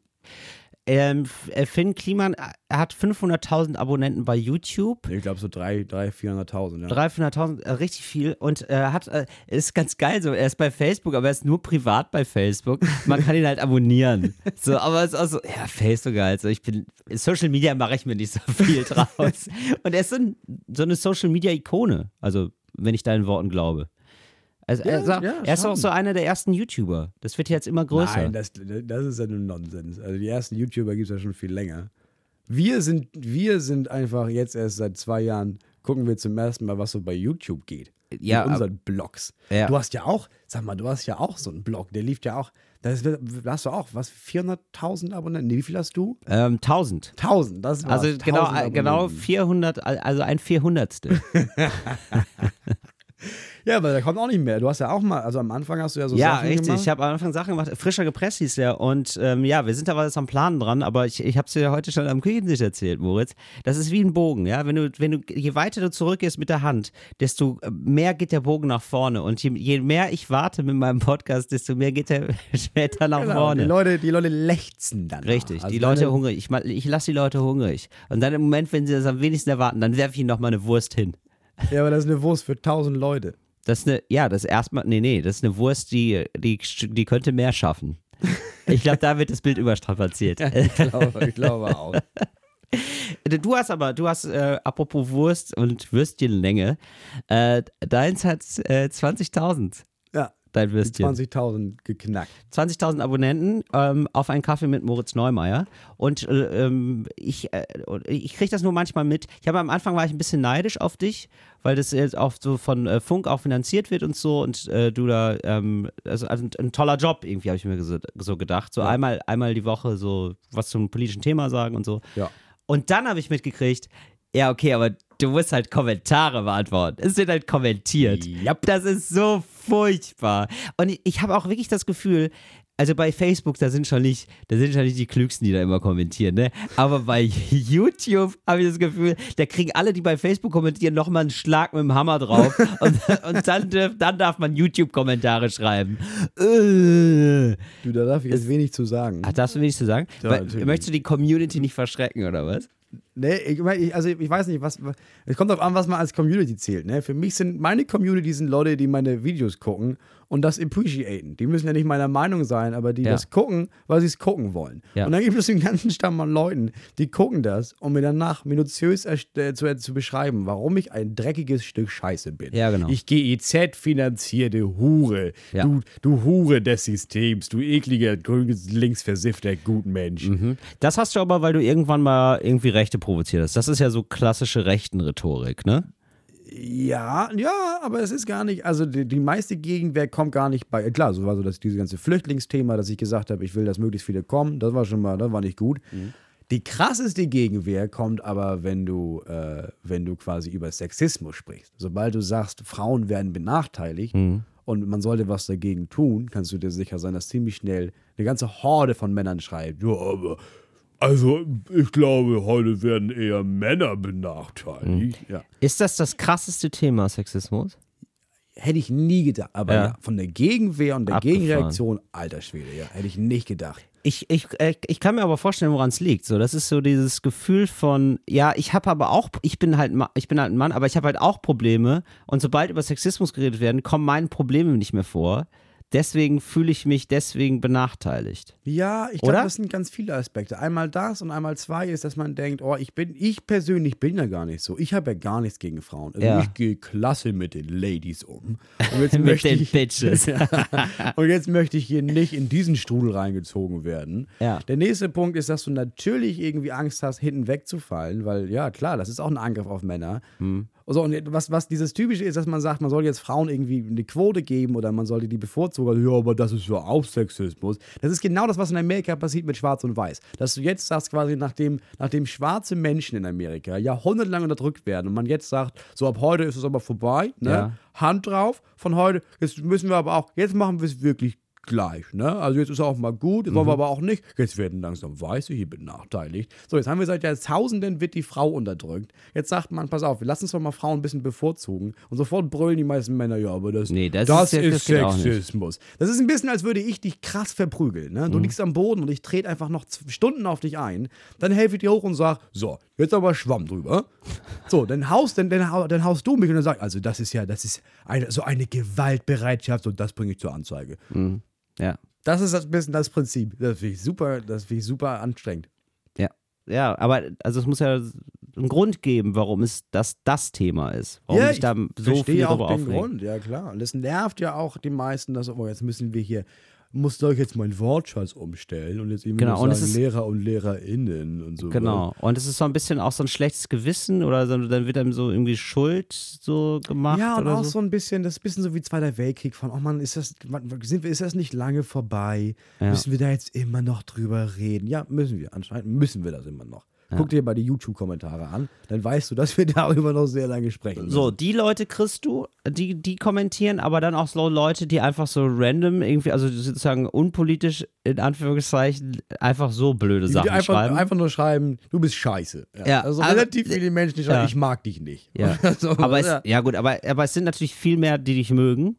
Ähm, äh, Finn Kliman äh, hat 500.000 Abonnenten bei YouTube. Ich glaube so 300.000, 400.000. Ja. 300.000, äh, richtig viel. Und er hat, äh, ist ganz geil so. Er ist bei Facebook, aber er ist nur privat bei Facebook. Man kann ihn halt abonnieren. (laughs) So, aber es ist auch so, ja, Facebook halt. So, ich bin, Social Media mache ich mir nicht so viel draus. (laughs) Und er ist so, ein, so eine Social Media Ikone. Also, wenn ich deinen Worten glaube. Also, Ja, er, sagt, ja, er ist auch so einer der ersten YouTuber. Das wird jetzt immer größer. Nein, das, das ist ja nur Nonsens. Also die ersten YouTuber gibt es ja schon viel länger. Wir sind, wir sind einfach jetzt erst seit zwei Jahren, gucken wir zum ersten Mal, was so bei YouTube geht. Ja, In unseren Blogs. Ja. Du hast ja auch, sag mal, du hast ja auch so einen Blog, der lief ja auch, da ist- hast du auch, was, 400.000 Abonnenten? Nee, wie viel hast du? ähm, 1000. 1000, das war's. Also genau, 1000 genau Abonnenten. 400, also ein Vierhundertstel. (laughs) Ja, aber da kommt auch nicht mehr. Du hast ja auch mal, also am Anfang hast du ja so ja, Sachen richtig. gemacht. Ich habe am Anfang Sachen gemacht. Frischer gepresst hieß der. Und ähm, ja, wir sind aber jetzt am Planen dran. Aber ich, ich habe es dir heute schon am Küchentisch erzählt, Moritz. Das ist wie ein Bogen. Ja, wenn du, wenn du, je weiter du zurückgehst mit der Hand, desto mehr geht der Bogen nach vorne. Und je, je mehr ich warte mit meinem Podcast, desto mehr geht er (laughs) später nach Genau, vorne. Die Leute, die Leute lechzen dann. Richtig, Also die Leute hungrig. Ich, ich lasse die Leute hungrig. Und dann im Moment, wenn sie das am wenigsten erwarten, dann werfe ich ihnen noch mal eine Wurst hin. Ja, aber das ist eine Wurst für 1000 Leute. Das ist eine, ja, das ist erstmal, nee, nee, das ist eine Wurst, die, die, die könnte mehr schaffen. Ich glaube, da wird das Bild überstrapaziert. (laughs) Ich glaube, ich glaube auch. (laughs) Du hast aber, du hast, äh, apropos Wurst und Würstchenlänge, äh, deins hat äh, 20.000, Ja, dein Würstchen. 20.000 geknackt. 20.000 Abonnenten ähm, auf einen Kaffee mit Moritz Neumeier. Und äh, ähm, ich, äh, ich kriege das nur manchmal mit. Ich habe am Anfang war ich ein bisschen neidisch auf dich, weil das jetzt auch so von äh, Funk auch finanziert wird und so und äh, du da, ähm, also, also ein, ein toller Job irgendwie, habe ich mir so, so gedacht. So Ja. einmal, einmal die Woche so was zum politischen Thema sagen und so. Ja. Und dann habe ich mitgekriegt, ja, okay, aber du musst halt Kommentare beantworten. Es wird halt kommentiert. Yep. Das ist so furchtbar. Und ich, ich habe auch wirklich das Gefühl, also bei Facebook, da sind schon nicht, da sind schon nicht die Klügsten, die da immer kommentieren, ne? Aber bei (laughs) YouTube habe ich das Gefühl, da kriegen alle, die bei Facebook kommentieren, nochmal einen Schlag mit dem Hammer drauf. (laughs) und und dann, dürf, dann darf man YouTube-Kommentare schreiben. Äh. Du, da darf ich jetzt wenig zu sagen. Ach, darfst du nichts zu sagen? Ja, Weil, möchtest du die Community nicht verschrecken, oder was? Nee, ich, ich, also ich weiß nicht, was. Es kommt darauf an, was man als Community zählt. Ne? Für mich sind meine Community sind Leute, die meine Videos gucken und das appreciaten. Die müssen ja nicht meiner Meinung sein, aber die Ja. das gucken, weil sie es gucken wollen. Ja. Und dann gibt es einen ganzen Stamm an Leuten, die gucken das, um mir danach minutiös äh, zu, zu beschreiben, warum ich ein dreckiges Stück Scheiße bin. Ja, genau. Ich GEZ-finanzierte Hure. Ja. Du, du Hure des Systems, du ekliger, grünes, linksversiffter Gutmensch. Das hast du aber, weil du irgendwann mal irgendwie Rechte provoziert hast. Das ist ja so klassische Rechten-Rhetorik, ne? Ja, ja, aber es ist gar nicht, also die, die meiste Gegenwehr kommt gar nicht bei, klar, so war so das, dieses ganze Flüchtlingsthema, dass ich gesagt habe, ich will, dass möglichst viele kommen, das war schon mal, das war nicht gut. Die krasseste Gegenwehr kommt aber, wenn du, äh, wenn du quasi über Sexismus sprichst. Sobald du sagst, Frauen werden benachteiligt und man sollte was dagegen tun, kannst du dir sicher sein, dass ziemlich schnell eine ganze Horde von Männern schreibt, ja, aber also ich glaube, heute werden eher Männer benachteiligt. Ja. Ist das das krasseste Thema Sexismus? Hätte ich nie gedacht. Aber Ja. ja. von der Gegenwehr und der Abgefahren. Gegenreaktion, alter Schwede, ja, hätte ich nicht gedacht. Ich, ich, äh, ich kann mir aber vorstellen, woran es liegt. So, das ist so dieses Gefühl von, ja, ich habe aber auch, ich bin halt, ich bin halt ein Mann, aber ich habe halt auch Probleme. Und sobald über Sexismus geredet werden, kommen meine Probleme nicht mehr vor. Deswegen fühle ich mich deswegen benachteiligt. Ja, ich glaube, das sind ganz viele Aspekte. Einmal das und einmal zwei ist, dass man denkt, oh, ich bin, ich persönlich bin ja gar nicht so. Ich habe ja gar nichts gegen Frauen. Also Ja. ich gehe klasse mit den Ladies um. (laughs) Und jetzt Mit möchte den ich, Bitches. (laughs) und jetzt möchte ich hier nicht in diesen Strudel reingezogen werden. Ja. Der nächste Punkt ist, dass du natürlich irgendwie Angst hast, hinten wegzufallen, weil ja, klar, das ist auch ein Angriff auf Männer. Hm. So, und was, was dieses Typische ist, dass man sagt, man soll jetzt Frauen irgendwie eine Quote geben oder man sollte die bevorzugen. Ja, aber das ist ja auch Sexismus. Das ist genau das, was in Amerika passiert mit Schwarz und Weiß. Dass du jetzt sagst, quasi, nachdem, nachdem schwarze Menschen in Amerika jahrhundertelang unterdrückt werden und man jetzt sagt, so ab heute ist es aber vorbei, ne? Ja. Hand drauf, von heute, jetzt müssen wir aber auch, jetzt machen wir es wirklich gleich, ne? Also jetzt ist auch mal gut, jetzt wollen wir aber auch nicht. Jetzt werden langsam Weiße hier benachteiligt. So, jetzt haben wir seit Jahrtausenden wird die Frau unterdrückt. Jetzt sagt man, pass auf, wir lassen uns doch mal Frauen ein bisschen bevorzugen. Und sofort brüllen die meisten Männer, ja, aber das, Nee, das das ist ja- ist das auch nicht. Sexismus. Das ist ein bisschen, als würde ich dich krass verprügeln. Ne? Mhm. Du liegst am Boden und ich trete einfach noch Stunden auf dich ein. Dann helfe ich dir hoch und sag, so, jetzt aber Schwamm drüber. So, dann haust, dann, dann, dann haust du mich und dann sagst, also das ist ja, das ist eine, so eine Gewaltbereitschaft und das bringe ich zur Anzeige. Ja. Das ist ein bisschen das Prinzip. Das finde ich super, das finde ich super anstrengend. Ja. Ja, aber also es muss ja einen Grund geben, warum es das das Thema ist. Warum sich da so viel auch darüber den aufregen. Grund, ja klar. Und das nervt ja auch die meisten, dass, oh, jetzt müssen wir hier, muss doch jetzt meinen Wortschatz umstellen und jetzt eben Genau, und sagen ist- Lehrer und LehrerInnen und so. Genau. Und es ist so ein bisschen auch so ein schlechtes Gewissen oder so, dann wird einem so irgendwie Schuld so gemacht. Ja, und auch so. so ein bisschen, das ist ein bisschen so wie Zweiter Weltkrieg von, oh Mann, ist das, sind wir, ist das nicht lange vorbei? Ja. Müssen wir da jetzt immer noch drüber reden? Ja, müssen wir. Anscheinend müssen wir das immer noch. Guck dir mal die YouTube-Kommentare an, dann weißt du, dass wir (laughs) darüber noch sehr lange sprechen. So, die Leute kriegst du, die, die kommentieren, aber dann auch so Leute, die einfach so random irgendwie, also sozusagen unpolitisch in Anführungszeichen, einfach so blöde Die Sachen einfach, schreiben. einfach nur schreiben, du bist scheiße. Ja, also aber- relativ viele Menschen, die schreiben, Ja. ich mag dich nicht. ja. (laughs) so, aber es, ja. ja gut, aber, aber es sind natürlich viel mehr, die dich mögen.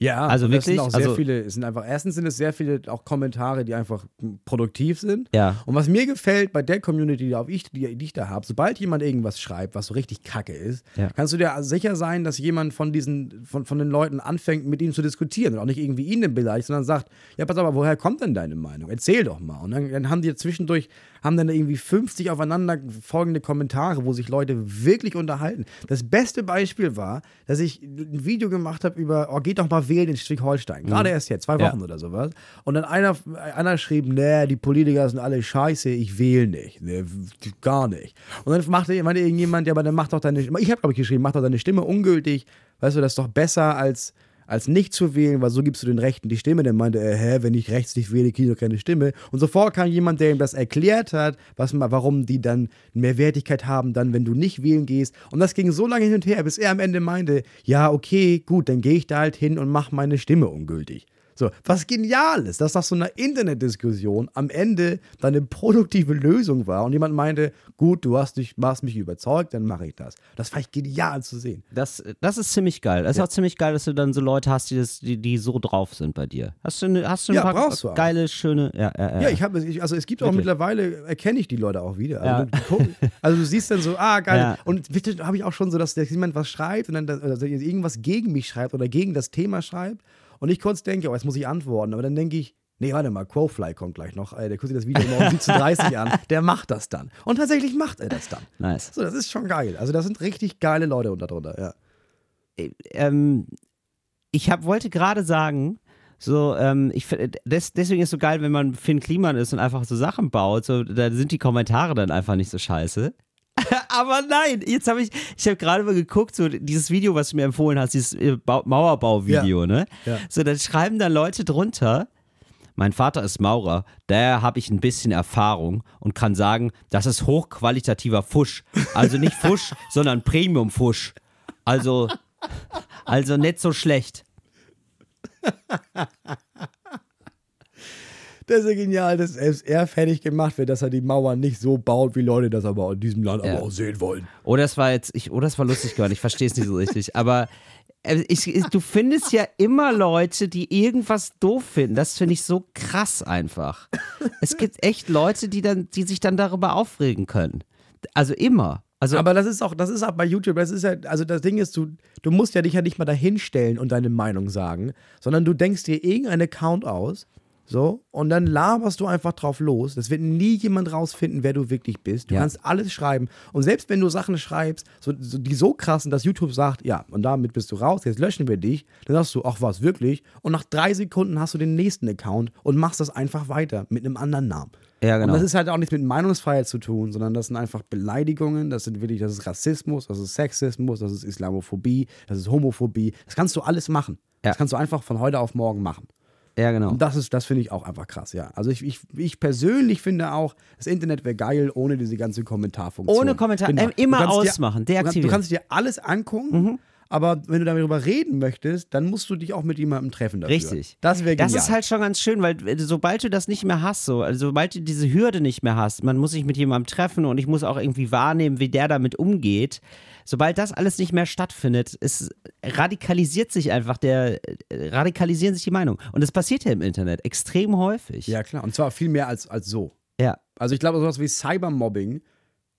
Ja, Also wirklich? sind auch sehr Also- viele, es sind einfach, erstens sind es sehr viele auch Kommentare, die einfach produktiv sind. Ja. Und was mir gefällt bei der Community, die, auch ich, die, die ich da habe, sobald jemand irgendwas schreibt, was so richtig kacke ist, Ja. kannst du dir sicher sein, dass jemand von diesen, von, von den Leuten anfängt, mit ihm zu diskutieren und auch nicht irgendwie ihn beleidigt, sondern sagt, ja, pass auf, aber woher kommt denn deine Meinung? Erzähl doch mal. Und dann, dann haben die zwischendurch, haben dann irgendwie 50 aufeinander folgende Kommentare, wo sich Leute wirklich unterhalten. Das beste Beispiel war, dass ich ein Video gemacht habe über, oh, geht doch mal wählen in Schleswig-Holstein. Gerade erst jetzt, zwei Mhm. Ja. Wochen oder sowas. Und dann einer, einer schrieb, nee, die Politiker sind alle scheiße, ich wähle nicht. Nee, gar nicht. Und dann machte meinte irgendjemand, ja, aber dann mach doch deine, ich habe glaube ich geschrieben, mach doch deine Stimme ungültig. Weißt du, das ist doch besser als als nicht zu wählen, weil so gibst du den Rechten die Stimme. Dann meinte er, hä, wenn ich rechts nicht wähle, kriege ich doch keine Stimme. Und sofort kam jemand, der ihm das erklärt hat, was, warum die dann mehr Wertigkeit haben, dann, wenn du nicht wählen gehst. Und das ging so lange hin und her, bis er am Ende meinte, ja, okay, gut, dann gehe ich da halt hin und mache meine Stimme ungültig. So, was genial ist, dass das so eine Internetdiskussion am Ende dann eine produktive Lösung war und jemand meinte, gut, du hast, dich, hast mich überzeugt, dann mache ich das. Das fand ich genial zu sehen. Das, das ist ziemlich geil. Das ist auch ziemlich geil, dass du dann so Leute hast, die, das, die, die so drauf sind bei dir. Hast du, eine, hast du ein Ja, paar du geile, schöne. Ja, ja, ja. Ja, ich habe, also es gibt auch Wirklich? mittlerweile, erkenne ich die Leute auch wieder. Also, Ja. du, guck- also du siehst dann so, ah, geil. Ja. Und bitte habe ich auch schon so, dass dass jemand was schreibt und dann das, also irgendwas gegen mich schreibt oder gegen das Thema schreibt und ich kurz denke, oh, jetzt muss ich antworten. Aber dann denke ich, nee, warte mal, Crowfly kommt gleich noch. Äh, der guckt sich das Video immer um 17.30 Uhr an. (laughs) Der macht das dann. Und tatsächlich macht er das dann. Nice. So, das ist schon geil. Also da sind richtig geile Leute unter drunter, ja. ähm, ich hab, wollte gerade sagen, so, ähm, ich, des, deswegen ist es so geil, wenn man Finn Kliman ist und einfach so Sachen baut, so, da sind die Kommentare dann einfach nicht so scheiße. (laughs) Aber nein, jetzt habe ich, ich habe gerade mal geguckt, so dieses Video, was du mir empfohlen hast, dieses äh, Bau- Mauerbau-Video, ne? Ja. So, dann schreiben da Leute drunter, mein Vater ist Maurer, daher habe ich ein bisschen Erfahrung und kann sagen, das ist hochqualitativer Fusch. Also nicht (laughs) Fusch, sondern Premium-Fusch. Also, also nicht so schlecht. (laughs) Das ist ja genial, dass selbst er fertig gemacht wird, dass er die Mauern nicht so baut, wie Leute das aber in diesem Land Ja. aber auch sehen wollen. Oder es war jetzt, ich, oder es war lustig geworden, ich verstehe es nicht so richtig. Aber äh, ich, ich, du findest ja immer Leute, die irgendwas doof finden. Das finde ich so krass einfach. Es gibt echt Leute, die, dann, die sich dann darüber aufregen können. Also immer. Also Aber das ist auch, das ist auch bei YouTube, das ist ja, also das Ding ist, du, du musst ja dich ja nicht mal dahinstellen und deine Meinung sagen, sondern du denkst dir irgendeinen Account aus, so, und dann laberst du einfach drauf los. Das wird nie jemand rausfinden, wer du wirklich bist. Du Ja. kannst alles schreiben. Und selbst wenn du Sachen schreibst, so, so, die so krass sind, dass YouTube sagt, ja, und damit bist du raus, jetzt löschen wir dich, dann sagst du, ach was, wirklich? Und nach drei Sekunden hast du den nächsten Account und machst das einfach weiter mit einem anderen Namen. Ja, genau. Und das ist halt auch nichts mit Meinungsfreiheit zu tun, sondern das sind einfach Beleidigungen, das sind wirklich, das ist Rassismus, das ist Sexismus, das ist Islamophobie, das ist Homophobie. Das kannst du alles machen. Ja. Das kannst du einfach von heute auf morgen machen. Ja, genau. Und das ist, das finde ich auch einfach krass, ja. Also ich, ich, ich persönlich finde auch, das Internet wäre geil ohne diese ganze Kommentarfunktion. Ohne Kommentar- Genau. ähm, immer kannst dir- ausmachen, du kannst- Du deaktivieren. kannst dir alles angucken, Aber wenn du darüber reden möchtest, dann musst du dich auch mit jemandem treffen dafür. Richtig. Das wäre. Das ist halt schon ganz schön, weil äh, sobald du das nicht mehr hast, so, also sobald du diese Hürde nicht mehr hast, man muss sich mit jemandem treffen und ich muss auch irgendwie wahrnehmen, wie der damit umgeht. Sobald das alles nicht mehr stattfindet, es radikalisiert sich einfach der, äh, radikalisieren sich die Meinungen. Und das passiert ja im Internet extrem häufig. Ja, klar. Und zwar viel mehr als, als so. Ja. Also ich glaube, sowas wie Cybermobbing,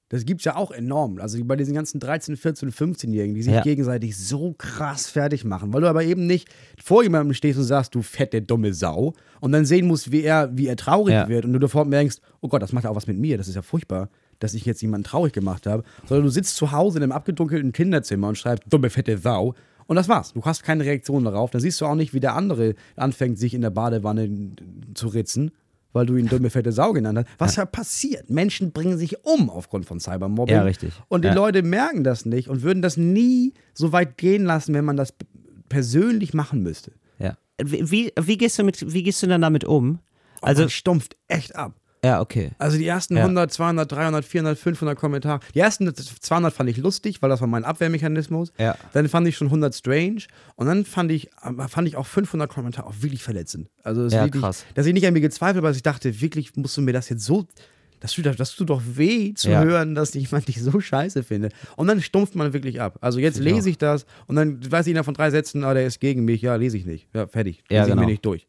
das gibt es ja auch enorm. Also bei diesen ganzen 13, 14, 15-Jährigen, die sich Ja. gegenseitig so krass fertig machen, weil du aber eben nicht vor jemandem stehst und sagst, du fette, dumme Sau, und dann sehen musst, wie er, wie er traurig Ja. wird und du sofort merkst, oh Gott, das macht ja auch was mit mir, das ist ja furchtbar, dass ich jetzt jemanden traurig gemacht habe, sondern du sitzt zu Hause in einem abgedunkelten Kinderzimmer und schreibst, dumme, fette Sau. Und das war's. Du hast keine Reaktion darauf. Dann siehst du auch nicht, wie der andere anfängt, sich in der Badewanne zu ritzen, weil du ihn dumme, fette Sau genannt hast. Was ja. passiert? Menschen bringen sich um aufgrund von Cybermobbing. Ja, richtig. Und die Ja. Leute merken das nicht und würden das nie so weit gehen lassen, wenn man das persönlich machen müsste. ja. Wie, wie, gehst du mit, wie gehst du dann damit um? Also Also, stumpft echt ab. Ja, okay. Also die ersten Ja. 100, 200, 300, 400, 500 Kommentare. Die ersten 200 fand ich lustig, weil das war mein Abwehrmechanismus. Ja. Dann fand ich schon 100 strange. Und dann fand ich, fand ich auch 500 Kommentare auch wirklich verletzend. Also das Ja, wirklich, krass. dass ich nicht an mir gezweifelt habe, aber ich dachte, wirklich musst du mir das jetzt so... Das tut, das tut doch weh zu Ja. hören, dass jemand dich so scheiße findet. Und dann stumpft man wirklich ab. Also jetzt lese ich das und dann weiß ich von drei Sätzen, ah, der ist gegen mich. Ja, lese ich nicht. Ja, fertig. Ja, lese ich genau. mir nicht durch.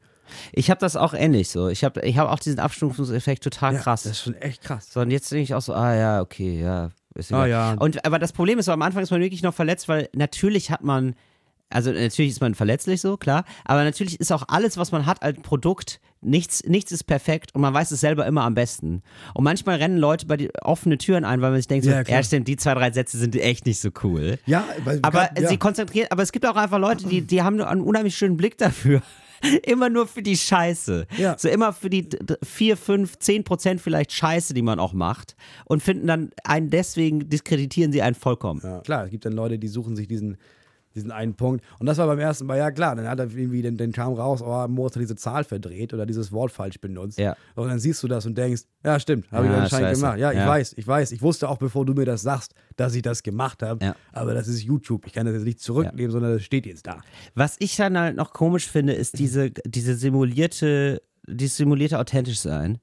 Ich habe das auch ähnlich so. Ich habe ich hab auch diesen Abstumpfungseffekt total Ja, krass. Das ist schon echt krass. So, und jetzt denke ich auch so, ah ja, okay, ja. Ist Ah, ja. Und, aber das Problem ist so, am Anfang ist man wirklich noch verletzt, weil natürlich hat man, also natürlich ist man verletzlich so, klar, aber natürlich ist auch alles, was man hat als Produkt, nichts, nichts ist perfekt und man weiß es selber immer am besten. Und manchmal rennen Leute bei die offene Türen ein, weil man sich denkt, so, Ja, ja, klar. stimmt, die zwei, drei Sätze sind echt nicht so cool. Ja, weil- Aber ja. sie konzentrieren, aber es gibt auch einfach Leute, die, die haben einen unheimlich schönen Blick dafür. (laughs) Immer nur für die Scheiße. Ja. So immer für die d- d- 4, 5, 10 Prozent vielleicht Scheiße, die man auch macht. Und finden dann einen, deswegen diskreditieren sie einen vollkommen. Ja, klar, es gibt dann Leute, die suchen sich diesen, diesen einen Punkt. Und das war beim ersten Mal, ja klar, dann hat er irgendwie den, den Charme raus, oh, Moritz hat diese Zahl verdreht oder dieses Wort falsch benutzt. Ja. Und dann siehst du das und denkst, ja stimmt, habe ich Ah, anscheinend scheiße. gemacht. Ja, ich Ja. weiß, ich weiß. Ich wusste auch, bevor du mir das sagst, dass ich das gemacht habe. Ja. Aber das ist YouTube. Ich kann das jetzt nicht zurücknehmen, sondern das steht jetzt da. Was ich dann halt noch komisch finde, ist diese, diese simulierte, dieses simulierte authentisch sein.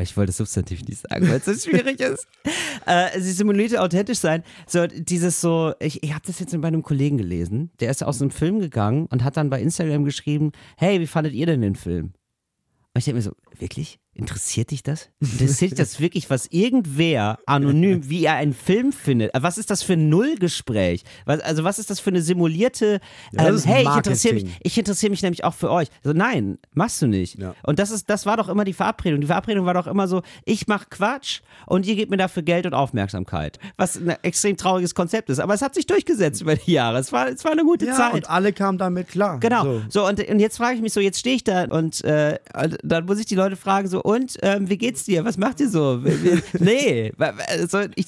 Ich wollte Substantiv nicht sagen, weil es so schwierig ist. (laughs) Äh, sie simulierte authentisch sein. So, dieses so, ich, ich habe das jetzt bei einem Kollegen gelesen, der ist aus einem Film gegangen und hat dann bei Instagram geschrieben, hey, wie fandet ihr denn den Film? Und ich denke mir so, wirklich? Interessiert dich das? Interessiert dich das wirklich, was irgendwer anonym, wie er einen Film findet? Äh, Was ist das für ein Nullgespräch? Was, also was ist das für eine simulierte, Ja, ähm, hey, ich interessiere mich, ich interessiere mich nämlich auch für euch. So, nein, machst du nicht. Ja. Und das ist, das war doch immer die Verabredung. Die Verabredung war doch immer so, ich mache Quatsch und ihr gebt mir dafür Geld und Aufmerksamkeit. Was ein extrem trauriges Konzept ist. Aber es hat sich durchgesetzt über die Jahre. Es war, es war eine gute Ja, Zeit. und alle kamen damit klar. Genau. So. So, und, und jetzt frage ich mich so, jetzt stehe ich da und äh, dann muss ich die Leute fragen, so, und ähm, wie geht's dir? Was macht ihr so? (laughs) Nee, also ich,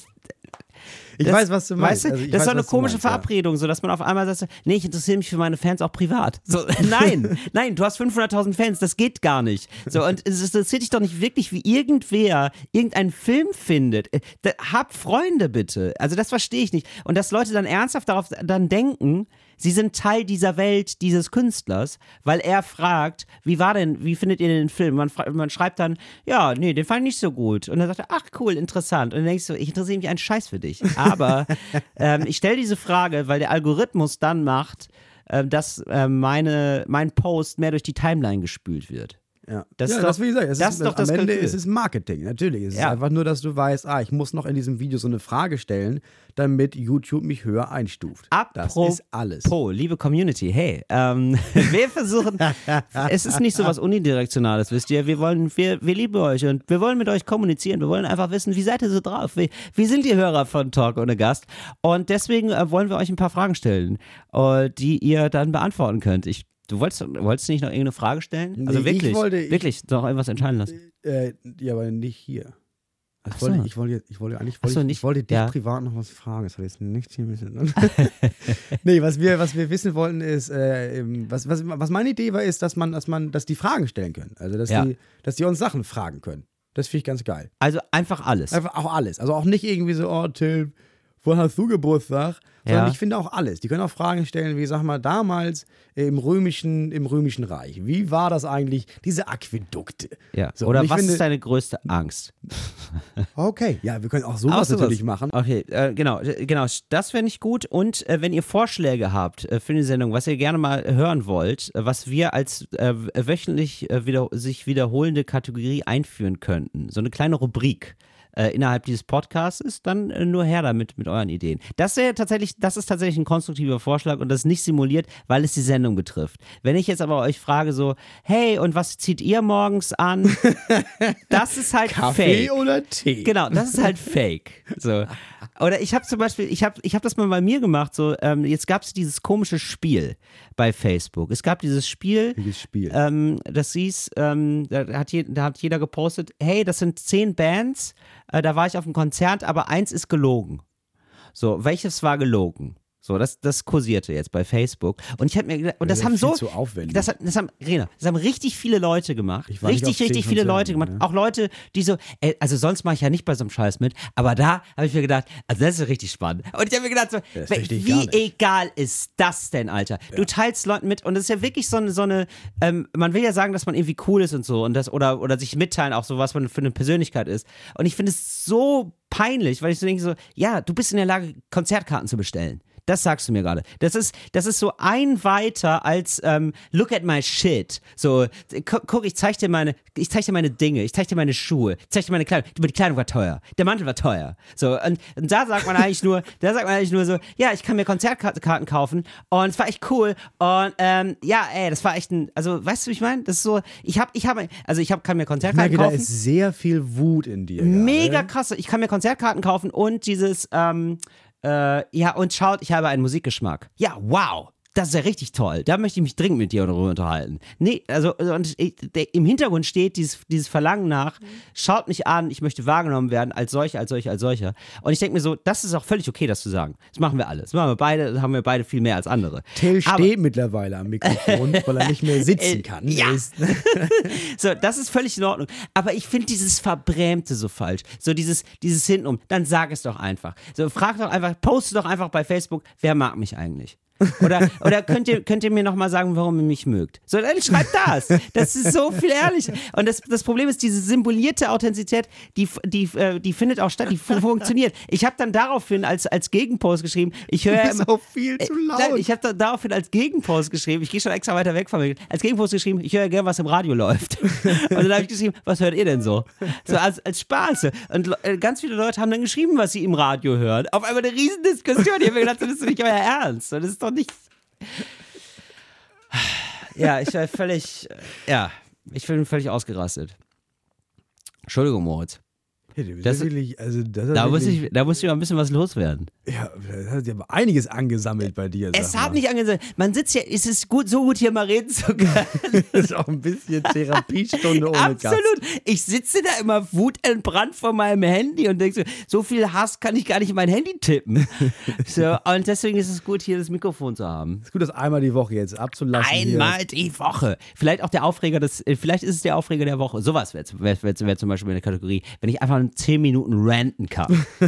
Ich das- weiß, was du meinst. Weißt du, Also das weiß, ist doch eine komische meinst. Verabredung, so dass man auf einmal sagt, so, nee, ich interessiere mich für meine Fans auch privat. So, (laughs) nein, (laughs) nein, du hast 500.000 Fans, das geht gar nicht. So, und es interessiert dich doch nicht wirklich, wie irgendwer irgendeinen Film findet. Äh, da, hab Freunde bitte. Also das verstehe ich nicht. Und dass Leute dann ernsthaft darauf dann denken, sie sind Teil dieser Welt, dieses Künstlers, weil er fragt, wie war denn, wie findet ihr den Film? Man, man schreibt dann, ja, nee, den fand ich nicht so gut. Und dann sagt er, ach cool, interessant. Und dann denkst du, ich interessiere mich einen Scheiß für dich. Aber (laughs) ähm, ich stelle diese Frage, weil der Algorithmus dann macht, ähm, dass ähm, meine, mein Post mehr durch die Timeline gespült wird. Ja, Das ja, ist doch- das sagen. Es das ist, ist doch am das Ende Kalkül. ist es Marketing, natürlich. Es Ja. ist einfach nur, dass du weißt, ah, ich muss noch in diesem Video so eine Frage stellen, damit YouTube mich höher einstuft. das Apropos, ist alles. liebe Community, hey, ähm, (laughs) wir versuchen, es ist nicht so was Unidirektionales, wisst ihr. Wir wollen, wir, wir lieben euch und wir wollen mit euch kommunizieren. Wir wollen einfach wissen, wie seid ihr so drauf? Wie, wie sind die Hörer von Talk ohne Gast? Und deswegen äh, wollen wir euch ein paar Fragen stellen, äh, die ihr dann beantworten könnt. Ich, du wolltest, wolltest nicht noch irgendeine Frage stellen? Also Nee, ich wirklich, wollte- ich- wirklich, noch irgendwas entscheiden lassen. Äh, ja, aber nicht hier. Also ich, wollte, so. ich, wollte, ich wollte eigentlich wollte so, ich, nicht- ich wollte dich ja. privat noch was fragen. Das hat jetzt nichts hier mit. (laughs) nee, was wir, was wir wissen wollten ist, äh, ähm, was, was, was meine Idee war, ist, dass man, dass man, dass die Fragen stellen können. Also dass Ja. die, dass die uns Sachen fragen können. Das finde ich ganz geil. Also einfach alles. Einfach auch alles. Also auch nicht irgendwie so, oh, Till, wo hast du Geburtstag? Sondern Ja. ich finde auch alles. Die können auch Fragen stellen, wie, sag mal, damals im römischen, im römischen Reich. Wie war das eigentlich, diese Aquädukte? Ja. So, Oder was finde- ist deine größte Angst? (laughs) Okay, ja, wir können auch sowas sowas. natürlich machen. Okay, äh, genau, äh, genau, das fände ich gut. Und äh, wenn ihr Vorschläge habt äh, für eine Sendung, was ihr gerne mal hören wollt, äh, was wir als äh, wöchentlich äh, wieder, sich wiederholende Kategorie einführen könnten, so eine kleine Rubrik. Äh, innerhalb dieses Podcasts ist, dann äh, nur her damit mit euren Ideen. Das, wäre tatsächlich, das ist tatsächlich ein konstruktiver Vorschlag und das ist nicht simuliert, weil es die Sendung betrifft. Wenn ich jetzt aber euch frage so, hey, und was zieht ihr morgens an? (laughs) Das ist halt Kaffee fake. oder Tee? Genau, das ist halt fake. So. Oder ich habe zum Beispiel, ich habe ich hab das mal bei mir gemacht, so, ähm, jetzt gab es dieses komische Spiel bei Facebook. Es gab dieses Spiel, Welches Spiel? ähm, das hieß, ähm, da, hat je, da hat jeder gepostet, hey, das sind zehn Bands, äh, da war ich auf einem Konzert, aber eins ist gelogen. So, welches war gelogen? So, das, das kursierte jetzt bei Facebook. Und ich habe mir gedacht, und das ist haben so. zu aufwendig. Das, das haben, Rena, das haben richtig viele Leute gemacht. Richtig, richtig viele Leute gemacht. ne? Auch Leute, die so, ey, also sonst mache ich ja nicht bei so einem Scheiß mit, aber da habe ich mir gedacht, also das ist richtig spannend. Und ich habe mir gedacht, so, Das wie egal ist das denn, Alter? Du teilst Leuten mit und es ist ja wirklich so eine, so eine ähm, man will ja sagen, dass man irgendwie cool ist und so und das, oder, oder sich mitteilen, auch so, was man für eine Persönlichkeit ist. Und ich finde es so peinlich, weil ich so denke, so, ja, du bist in der Lage, Konzertkarten zu bestellen. Das sagst du mir gerade. Das ist, das ist so ein weiter als ähm, Look at my shit. So, gu guck, ich zeig dir meine, ich zeig dir meine Dinge, ich zeig dir meine Schuhe, ich zeig dir meine Kleidung. Die Kleidung war teuer, der Mantel war teuer. So, und, und da sagt man eigentlich nur, da sagt man eigentlich nur so, ja, ich kann mir Konzertkarten kaufen und es war echt cool. Und ähm, ja, ey, das war echt ein, also weißt du, wie ich meine? Das ist so, ich hab, ich habe, also ich hab, kann mir Ich Konzertkarten merke, da kaufen. ist sehr viel Wut in dir. Mega gerade. krass. Ich kann mir Konzertkarten kaufen und dieses, ähm, äh, ja, und schaut, ich habe einen Musikgeschmack. Ja, wow. Das ist ja richtig toll. Da möchte ich mich dringend mit dir darüber unterhalten. Nee, also und ich, der, im Hintergrund steht dieses, dieses Verlangen nach, schaut mich an, ich möchte wahrgenommen werden als solcher, als solcher, als solcher. Und ich denke mir so, das ist auch völlig okay, das zu sagen. Das machen wir alle. Das machen wir beide, das haben wir beide viel mehr als andere. Till Aber- steht mittlerweile am Mikrofon, (laughs) weil er nicht mehr sitzen Äh, kann. ja. (laughs) So, das ist völlig in Ordnung. Aber ich finde dieses Verbrämte so falsch. So dieses, dieses hintenrum. Dann sag es doch einfach. So, frag doch einfach, poste doch einfach bei Facebook, wer mag mich eigentlich? Oder, oder könnt, ihr, könnt ihr mir nochmal sagen, warum ihr mich mögt? So, dann schreibt das. Das ist so viel ehrlicher. Und das, das Problem ist, diese symbolierte Authentizität, die, die, äh, die findet auch statt, die fu- funktioniert. Ich habe dann daraufhin als, als Gegenpost geschrieben, ich höre ja ist immer, auch viel zu Äh, laut. Nein, ich habe da, daraufhin als Gegenpost geschrieben, ich gehe schon extra weiter weg von mir, als Gegenpost geschrieben, ich höre ja gern, was im Radio läuft. Und dann habe ich geschrieben, was hört ihr denn so? So als, als Spaß. Und äh, ganz viele Leute haben dann geschrieben, was sie im Radio hören. Auf einmal eine riesen Diskussion. Ich habe mir gedacht, das ist doch nicht euer Ernst. Das ist doch nicht... Ja, ich war völlig, äh, ja, ich bin völlig ausgerastet. Entschuldigung, Moritz. Ja, Das- ja wirklich, also das Da muss, ich, da muss ich mal ein bisschen was loswerden. Ja, das hat ja einiges angesammelt bei dir. Es hat nicht angesagt. Man sitzt hier, es ist gut, so gut hier mal reden zu können. (laughs) Das ist auch ein bisschen Therapiestunde ohne Gast. Absolut. Ich sitze da immer wutentbrannt vor meinem Handy und denke so, so viel Hass kann ich gar nicht in mein Handy tippen. (laughs) So, und deswegen ist es gut, hier das Mikrofon zu haben. Ist gut, das einmal die Woche jetzt abzulassen. Einmal die Woche. Vielleicht auch der Aufreger des, vielleicht ist es der Aufreger der Woche. Sowas wäre wär, wär, wär zum Beispiel eine Kategorie, wenn ich einfach in 10 Minuten ranten kann. (laughs)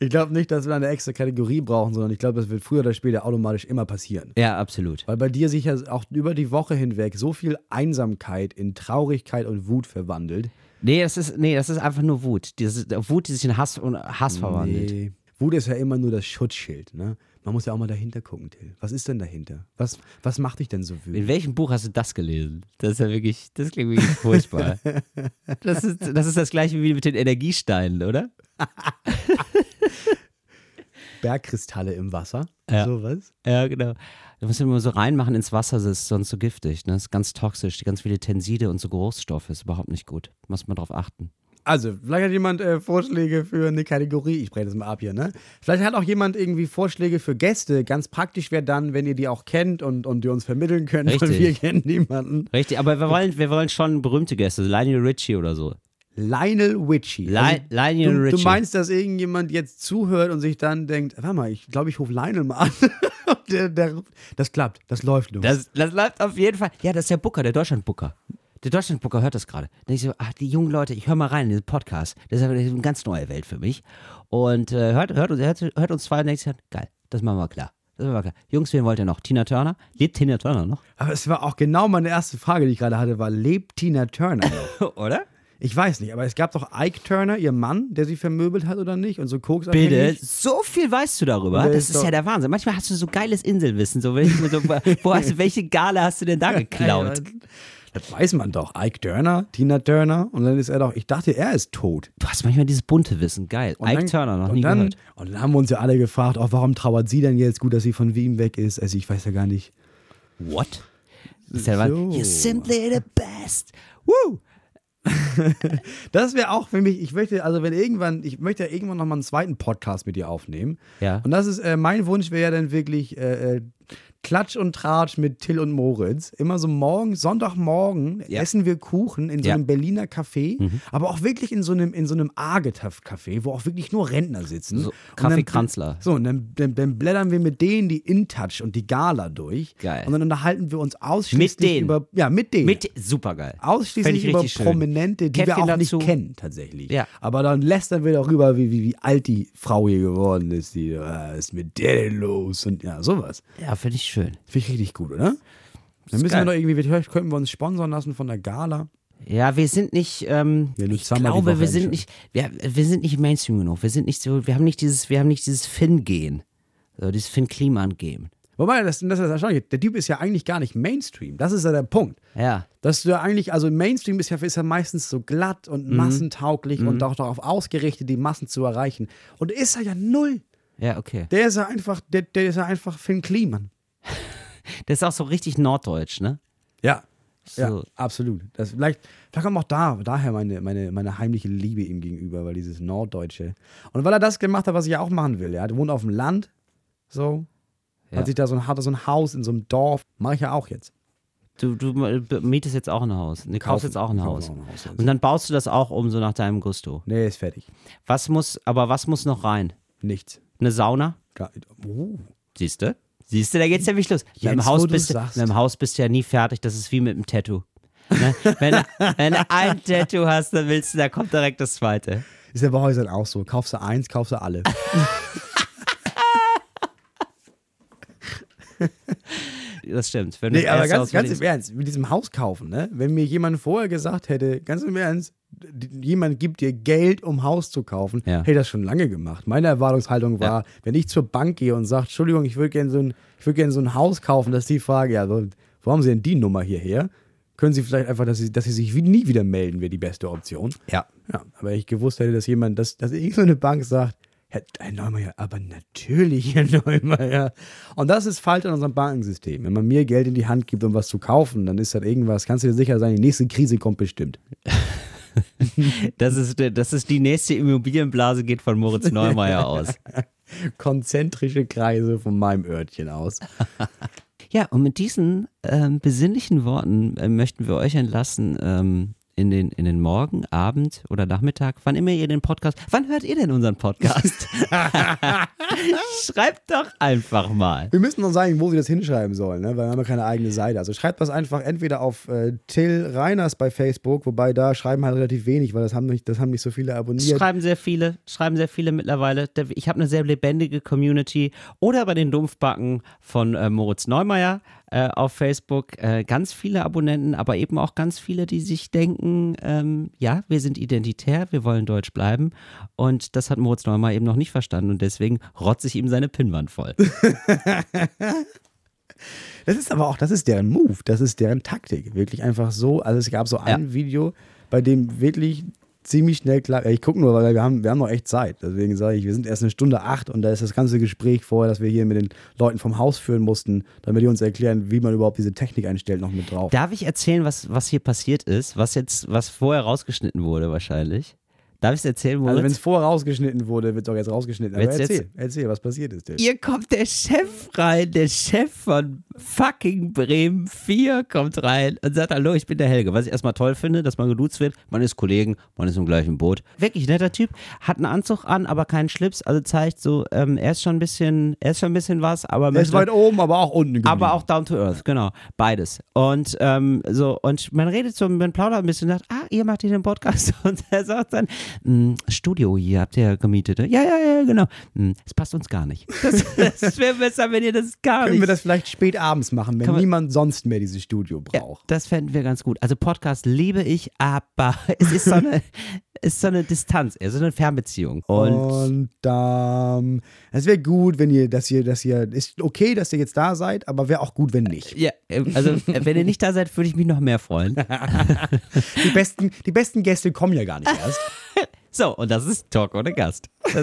Ich glaube nicht, dass wir eine extra Kategorie brauchen, sondern ich glaube, das wird früher oder später automatisch immer passieren. ja, absolut. Weil bei dir sich ja auch über die Woche hinweg so viel Einsamkeit in Traurigkeit und Wut verwandelt. Nee, das ist, nee, das ist einfach nur Wut. Diese Wut, die sich in Hass und Hass verwandelt. Nee. Wut ist ja immer nur das Schutzschild, ne? Man muss ja auch mal dahinter gucken, Till. Was ist denn dahinter? Was, was macht dich denn so In wütend? welchem Buch hast du das gelesen? Das ist ja wirklich, das klingt wirklich furchtbar. (laughs) Das ist, das ist das gleiche wie mit den Energiesteinen, oder? (laughs) Bergkristalle im Wasser? Ja. Sowas? Ja, genau. Da musst du immer so reinmachen ins Wasser, das ist sonst so giftig. Ne? Das ist ganz toxisch. Die ganz viele Tenside und so Geruchsstoffe ist überhaupt nicht gut. Muss man drauf achten. Also, vielleicht hat jemand äh, Vorschläge für eine Kategorie. Ich breche das mal ab hier, ne? Vielleicht hat auch jemand irgendwie Vorschläge für Gäste. Ganz praktisch wäre dann, wenn ihr die auch kennt und, und die uns vermitteln könnt, weil Richtig. wir kennen niemanden. Richtig, aber wir wollen, wir wollen schon berühmte Gäste, Lionel Richie oder so. Lionel Richie. Li Lionel du, Richie. du meinst, dass irgendjemand jetzt zuhört und sich dann denkt, warte mal, ich glaube, ich rufe Lionel mal an. (laughs) Der, der, das klappt, das läuft los. das, das läuft auf jeden Fall. Ja, das ist der Booker, der Deutschland-Booker. Der Deutschlandgucker hört das gerade. Dann ich so, ach, die jungen Leute, ich höre mal rein in diesen Podcast. Das ist eine ganz neue Welt für mich. Und äh, hört, hört, uns- hört, hört uns zwei und denkt sich, geil, das machen wir klar. Das machen wir klar. Jungs, wen wollt ihr noch? Tina Turner? Lebt Tina Turner noch? Aber es war auch genau meine erste Frage, die ich gerade hatte, war, lebt Tina Turner noch? (laughs) Oder? Ich weiß nicht, aber es gab doch Ike Turner, ihr Mann, der sie vermöbelt hat oder nicht und so Koks Bitte, so viel weißt du darüber. Das ist ja der Wahnsinn. Manchmal hast du so geiles Inselwissen. So, wenn ich mir so, wo hast, du- welche Gale hast du denn da (laughs) geklaut? Das weiß man doch. Ike Turner, Tina Turner und dann ist er doch, ich dachte, er ist tot. Du hast manchmal dieses bunte Wissen. Geil. Und Ike dann, Turner, noch und nie dann, gehört. Und dann haben wir uns ja alle gefragt, oh, warum trauert sie denn jetzt? Gut, dass sie von Wien weg ist. Also ich weiß ja gar nicht. What? Ist der So. You're simply the best. Woo! (laughs) Das wäre auch für mich, ich möchte, also wenn irgendwann, ich möchte ja irgendwann nochmal einen zweiten Podcast mit dir aufnehmen. Ja. Und das ist, äh, mein Wunsch wäre ja dann wirklich äh, äh, Klatsch und Tratsch mit Till und Moritz. Immer so morgen, Sonntagmorgen Ja. essen wir Kuchen in so Ja. einem Berliner Café, aber auch wirklich in so einem, in so einem Argetaft-Café, wo auch wirklich nur Rentner sitzen. So, Kaffee dann- Kranzler. So, und dann, dann, dann blättern wir mit denen die InTouch und die Gala durch. Geil. Und dann unterhalten wir uns ausschließlich Mit denen? über, ja, mit denen. Mit. Fänd Ausschließlich ich über. Prominente, die wir Käffchen auch nicht dazu. kennen, tatsächlich. Ja. Aber dann lästern wir darüber, wie, wie, wie alt die Frau hier geworden ist. Die, äh, ist mit der denn los? Und ja, sowas. Ja, finde ich schön. Finde ich richtig gut, oder? Dann müssen geil. wir doch irgendwie, vielleicht könnten wir uns sponsern lassen von der Gala. Ja, wir sind nicht, ähm, Ja, ich glaube, wir sind nicht, wir, wir sind nicht Mainstream genug. Wir sind nicht so, wir haben nicht dieses, wir haben nicht dieses Finn-Gen. So, dieses Finn-Kliman-Gen. Wobei, das, das ist erstaunlich. Der Typ ist ja eigentlich gar nicht Mainstream. Das ist ja der Punkt. Ja. Dass du ja eigentlich, also Mainstream ist ja, ist ja meistens so glatt und Mhm. massentauglich und auch darauf ausgerichtet, die Massen zu erreichen. Und ist er ja null. Ja, okay. Der ist ja einfach, der, der ist ja einfach Finn Kliman. (laughs) Das ist auch so richtig norddeutsch, ne? Ja. So. Ja, absolut. Das vielleicht, vielleicht kommt auch da, daher meine, meine, meine heimliche Liebe ihm gegenüber, weil dieses Norddeutsche. Und weil er das gemacht hat, was ich ja auch machen will. Er wohnt auf dem Land, so. Ja. Hat sich da so ein, hatte so ein Haus in so einem Dorf. Mache ich ja auch jetzt. Du, du mietest jetzt auch ein Haus. Nee, kaufst jetzt auch ein Haus. auch ein Haus. Und dann baust du das auch um, so nach deinem Gusto. Nee, ist fertig. Was muss, aber was muss noch rein? Nichts. Eine Sauna? Gar, oh. Siehst du? Siehst du, da geht's nämlich los. Mit Jetzt, dem, wo Haus bist du, sagst. mit dem Haus bist du ja nie fertig. Das ist wie mit dem Tattoo. Ne? (laughs) wenn, wenn du ein Tattoo hast, dann willst du, da kommt direkt das zweite. Ist ja bei Häusern auch so. Kaufst du eins, kaufst du alle. (laughs) (laughs) Das stimmt. Wenn Nee, aber ganz, ganz im Ernst, mit diesem Haus kaufen, ne? Wenn mir jemand vorher gesagt hätte, ganz im Ernst, jemand gibt dir Geld, um Haus zu kaufen, Ja. hätte ich das schon lange gemacht. Meine Erwartungshaltung war, wenn ich zur Bank gehe und sage, Entschuldigung, ich würde gerne so, ein, ich würd gern so ein Haus kaufen, dass die Frage, ja, wo haben Sie denn die Nummer hierher? Können Sie vielleicht einfach, dass Sie, dass Sie sich wie- nie wieder melden, wäre die beste Option. Ja. Ja, aber ich gewusst hätte, dass jemand, dass, dass irgend so eine Bank sagt, Herr, Neumeier, aber natürlich, (laughs) Herr Neumeier. Und das ist falsch an unserem Bankensystem. Wenn man mir Geld in die Hand gibt, um was zu kaufen, dann ist das irgendwas, kannst du dir sicher sein, die nächste Krise kommt bestimmt. (laughs) Das ist, das ist die nächste Immobilienblase, geht von Moritz Neumeier aus. (laughs) Konzentrische Kreise von meinem Örtchen aus. Ja, und mit diesen ähm, besinnlichen Worten äh, möchten wir euch entlassen ähm, in, den, in den Morgen, Abend oder Nachmittag, wann immer ihr den Podcast. Wann hört ihr denn unseren Podcast? (laughs) Schreibt doch einfach mal. Wir müssen noch sagen, wo sie das hinschreiben sollen, ne? weil wir haben ja keine eigene Seite. Also schreibt das einfach entweder auf äh, Till Reiners bei Facebook, wobei da schreiben halt relativ wenig, weil das haben nicht, das haben nicht so viele abonniert. Schreiben sehr viele, schreiben sehr viele mittlerweile. Ich habe eine sehr lebendige Community. Oder bei den Dumpfbacken von äh, Moritz Neumeier äh, auf Facebook. Äh, ganz viele Abonnenten, aber eben auch ganz viele, die sich denken, ähm, ja, wir sind identitär, wir wollen deutsch bleiben. Und das hat Moritz Neumeier eben noch nicht verstanden. Und deswegen rotze ich ihm seine Pinnwand voll. (laughs) Das ist aber auch, das ist deren Move, das ist deren Taktik. Wirklich einfach so. Also es gab so ein Video, bei dem wirklich ziemlich schnell klar, ich gucke nur, weil wir haben, wir haben noch echt Zeit. Deswegen sage ich, wir sind erst eine Stunde acht und da ist das ganze Gespräch vorher, das wir hier mit den Leuten vom Haus führen mussten, damit die uns erklären, wie man überhaupt diese Technik einstellt, noch mit drauf. Darf ich erzählen, was, was hier passiert ist? Was jetzt, was vorher rausgeschnitten wurde wahrscheinlich? Darf ich es erzählen, Moritz? Also wenn es vorher rausgeschnitten wurde, wird doch jetzt rausgeschnitten. Aber Wird's erzähl, erzähl, was passiert ist denn? Hier kommt der Chef rein, der Chef von fucking Bremen 4 kommt rein und sagt, hallo, ich bin der Helge. Was ich erstmal toll finde, dass man geduzt wird. Man ist Kollegen, man ist im gleichen Boot. Wirklich netter Typ, hat einen Anzug an, aber keinen Schlips, also zeigt so, ähm, er ist schon ein bisschen, er ist schon ein bisschen was, aber Er ist weit oben, aber auch unten geblieben. aber auch down to earth, genau, beides. Und ähm, so und man redet so, man plaudert ein bisschen, und sagt, ah, ihr macht hier den Podcast (laughs) und er sagt dann, "Mm, Studio hier habt ihr gemietet, ja, ja, ja, genau. "Mm, Das passt uns gar nicht. Das, (laughs) das wäre besser, wenn ihr das gar Können nicht. wir das vielleicht spät abends machen, wenn man- niemand sonst mehr dieses Studio ja, braucht? das fänden wir ganz gut. Also Podcast liebe ich, aber (laughs) es ist so eine, ist so eine Distanz, also eine Fernbeziehung. Und Und ähm, es wäre gut, wenn ihr, dass ihr, dass ihr, ist okay, dass ihr jetzt da seid, aber wäre auch gut, wenn nicht. ja, äh, also äh, wenn ihr nicht da seid, würde ich mich noch mehr freuen. (laughs) Die besten, die besten Gäste kommen ja gar nicht erst. (laughs) So, und das ist Talk ohne Gast. (laughs)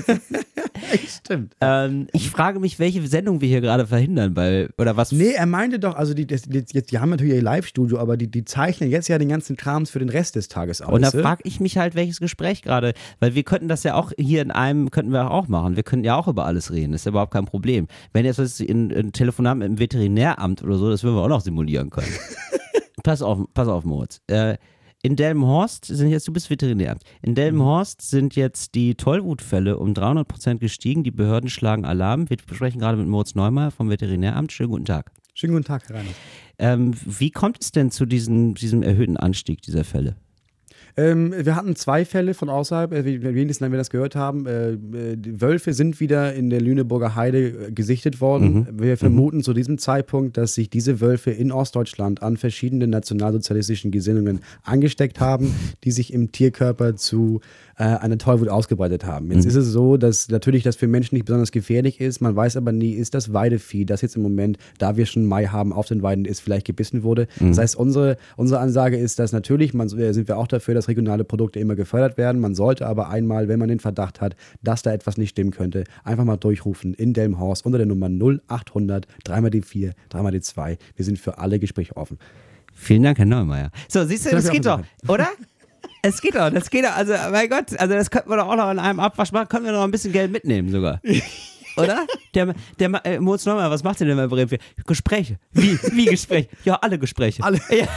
Stimmt. Ähm, ich frage mich, welche Sendung wir hier gerade verhindern, weil, oder was. Nee, er meinte doch, also die, die, jetzt, die haben natürlich ihr Live-Studio, aber die, die zeichnen jetzt ja den ganzen Krams für den Rest des Tages aus. Und da ne? frage ich mich halt, welches Gespräch gerade, weil wir könnten das ja auch hier in einem, könnten wir auch machen. Wir könnten ja auch über alles reden, das ist ja überhaupt kein Problem. Wenn jetzt was in, in Telefonat mit dem Veterinäramt oder so, das würden wir auch noch simulieren können. (laughs) pass auf, pass auf, Moritz. Äh, in Delmenhorst sind jetzt, du bist Veterinäramt, in Delmenhorst sind jetzt die Tollwutfälle um 300 Prozent gestiegen. Die Behörden schlagen Alarm. Wir sprechen gerade mit Moritz Neumeier vom Veterinäramt. Schönen guten Tag. Schönen guten Tag, Herr Reiners. Ähm, wie kommt es denn zu diesem, diesem erhöhten Anstieg dieser Fälle? Ähm, wir hatten zwei Fälle von außerhalb, äh, wenigstens, wenn wir das gehört haben. Äh, die Wölfe sind wieder in der Lüneburger Heide äh, gesichtet worden. Wir vermuten zu diesem Zeitpunkt, dass sich diese Wölfe in Ostdeutschland an verschiedenen nationalsozialistischen Gesinnungen angesteckt haben, die sich im Tierkörper zu äh, einer Tollwut ausgebreitet haben. Jetzt ist es so, dass natürlich das für Menschen nicht besonders gefährlich ist. Man weiß aber nie, ist das Weidevieh, das jetzt im Moment, da wir schon Mai haben, auf den Weiden ist, vielleicht gebissen wurde. Das heißt, unsere, unsere Ansage ist, dass natürlich, man, äh, sind wir auch dafür, dass regionale Produkte immer gefördert werden. Man sollte aber einmal, wenn man den Verdacht hat, dass da etwas nicht stimmen könnte, einfach mal durchrufen in Delmhorst unter der Nummer 0800 3 die 4 3 die 2. Wir sind für alle Gespräche offen. Vielen Dank, Herr Neumeier. So, siehst du, Das geht doch, oder? (laughs) Es geht doch, das geht doch. Also, mein Gott, also das könnten wir doch auch noch in einem Abwasch machen, können wir noch ein bisschen Geld mitnehmen sogar. (laughs) Oder? Der, der äh, Moritz Neumeier, was macht ihr denn bei Bremen? Gespräche. Wie? Wie Gespräche? Ja, alle Gespräche. Alle. Ja.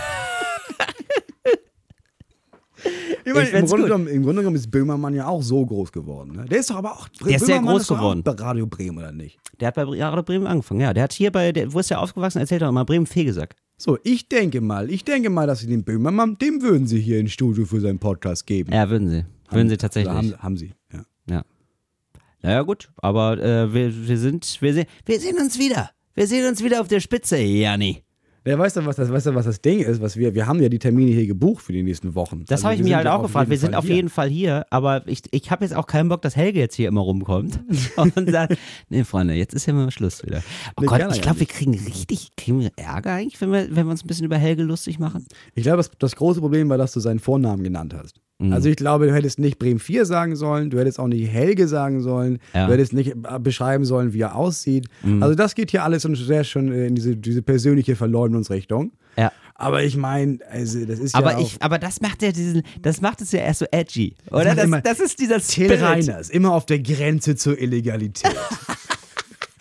Ich meine, Ich im, Grunde genommen, Im Grunde genommen ist Böhmermann ja auch so groß geworden. Ne? Der ist doch aber auch. Der ist sehr groß auch geworden. Bei Radio Bremen oder nicht? Der hat bei Radio Bremen angefangen, ja. Der hat hier bei, der, wo ist der aufgewachsen? Erzählt doch immer Bremen Fegesack. So, ich denke mal, ich denke mal, dass sie den Böhmermann, dem würden sie hier ein Studio für seinen Podcast geben. Ja, würden sie. Würden sie Oder tatsächlich. Haben, haben sie, ja. Ja. Naja, gut, aber äh, wir, wir sind, wir sehen, wir sehen uns wieder. Wir sehen uns wieder auf der Spitze, Janni. Ja, weißt du, was das, weißt du, was das Ding ist? Was wir, wir haben ja die Termine hier gebucht für die nächsten Wochen. Das Also habe ich mich halt auch gefragt. Wir sind auf hier. jeden Fall hier, aber ich, ich habe jetzt auch keinen Bock, dass Helge jetzt hier immer rumkommt (laughs) und sagt, nee, Freunde, jetzt ist ja mal Schluss wieder. Oh Nee, Gott, ich glaube, wir kriegen richtig, kriegen wir Ärger eigentlich, wenn wir, wenn wir uns ein bisschen über Helge lustig machen. Ich glaube, das, das große Problem war, dass du seinen Vornamen genannt hast. Mhm. Also ich glaube, du hättest nicht Bremen 4 sagen sollen, du hättest auch nicht Helge sagen sollen, Ja. Mhm. du hättest nicht äh, beschreiben sollen, wie er aussieht. Also das geht hier alles schon sehr schon äh, in diese, diese persönliche Verleumdungsrichtung. Ja. Aber ich meine, also das ist Aber ja auch ich, aber das macht ja diesen, das macht es ja erst so edgy, oder? Das, immer das ist dieser Till Spirit. Reiners, immer auf der Grenze zur Illegalität. (laughs)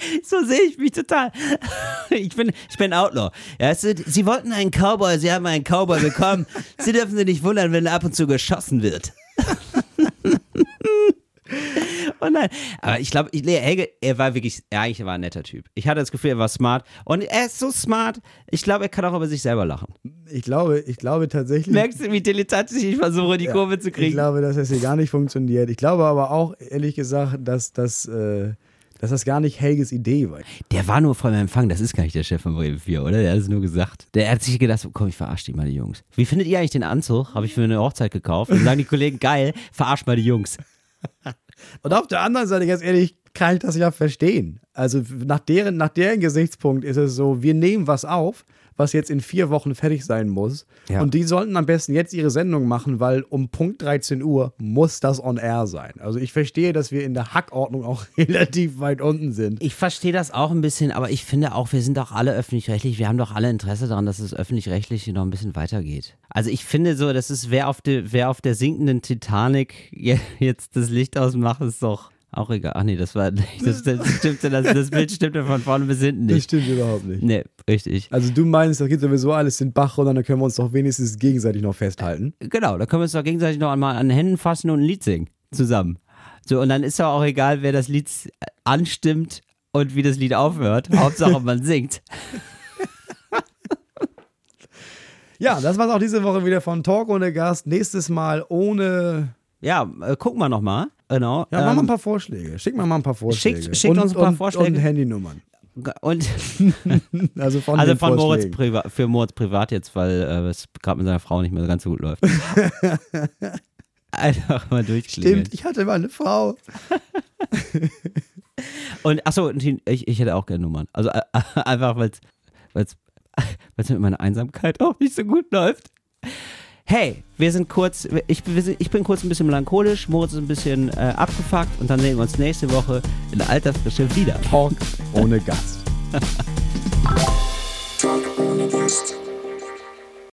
(laughs) So sehe ich mich total. (laughs) Ich bin, ich bin Outlaw. Ja, sind- sie wollten einen Cowboy, sie haben einen Cowboy bekommen. (laughs) Sie dürfen sich nicht wundern, wenn ab und zu geschossen wird. Oh nein. Aber ich glaube, Helge, er war wirklich, er eigentlich war ein netter Typ. Ich hatte das Gefühl, er war smart. Und er ist so smart, ich glaube, er kann auch über sich selber lachen. ich glaube, ich glaube tatsächlich. Merkst du, wie dilettantisch ich versuche, die Kurve zu Ich kriegen? glaube, dass das hier gar nicht funktioniert. Ich glaube aber auch, ehrlich gesagt, dass, dass, äh, dass das gar nicht Helges Idee war. Der war nur voll Empfang, das ist gar nicht der Chef von Bremen 4, oder? Der hat es nur gesagt. Der hat sich gedacht, komm, ich verarsche die mal die Jungs. Wie findet ihr eigentlich den Anzug? Habe ich für eine Hochzeit gekauft. Und sagen die Kollegen, geil, verarsch mal die Jungs. (laughs) Und auf der anderen Seite, ganz ehrlich, kann ich das ja verstehen. Also nach deren, nach deren Gesichtspunkt ist es so, wir nehmen was auf, was jetzt in vier Wochen fertig sein muss. Ja. Und die sollten am besten jetzt ihre Sendung machen, weil um Punkt 13 Uhr muss das on air sein. Also ich verstehe, dass wir in der Hackordnung auch (laughs) relativ weit unten sind. Ich verstehe das auch ein bisschen, aber ich finde auch, wir sind doch alle öffentlich-rechtlich. Wir haben doch alle Interesse daran, dass es öffentlich-rechtlich noch ein bisschen weitergeht. Also ich finde so, das ist, wer auf, de, wer auf der sinkenden Titanic je- jetzt das Licht ausmacht, ist doch auch egal. Ach nee, das war (laughs) das, das stimmte, das, das Bild (laughs) stimmte von vorne bis hinten Das nicht. stimmt überhaupt nicht. Nee, richtig. Also du meinst, das geht sowieso alles den Bach runter, dann können wir uns doch wenigstens gegenseitig noch festhalten. Genau, da können wir uns doch gegenseitig noch einmal an den Händen fassen und ein Lied singen. Zusammen. So, und dann ist doch auch egal, wer das Lied anstimmt und wie das Lied aufhört. (laughs) Hauptsache, man singt. Ja, das war's auch diese Woche wieder von Talk ohne Gast. Nächstes Mal ohne. Ja, äh, gucken wir nochmal. Genau. Ja, mach mal Ähm, ein paar Vorschläge. Schick mal mal ein paar Vorschläge. schickt- schickt und, uns ein paar und, Vorschläge. Und Handynummern. (laughs) (laughs) und Also von, also von Moritz. Priva für Moritz privat jetzt, weil äh, es gerade mit seiner Frau nicht mehr ganz so gut läuft. (laughs) Einfach mal durchklingeln. Stimmt, ich hatte mal eine Frau. Und achso, ich, ich hätte auch gerne Nummern. Also äh, einfach, weil es mit meiner Einsamkeit auch nicht so gut läuft hey, wir sind kurz, ich, ich, bin kurz ein bisschen melancholisch, Moritz ist ein bisschen äh, abgefuckt und dann sehen wir uns nächste Woche in Altersfrische wieder. Talk ohne Gast. Talk ohne Gast.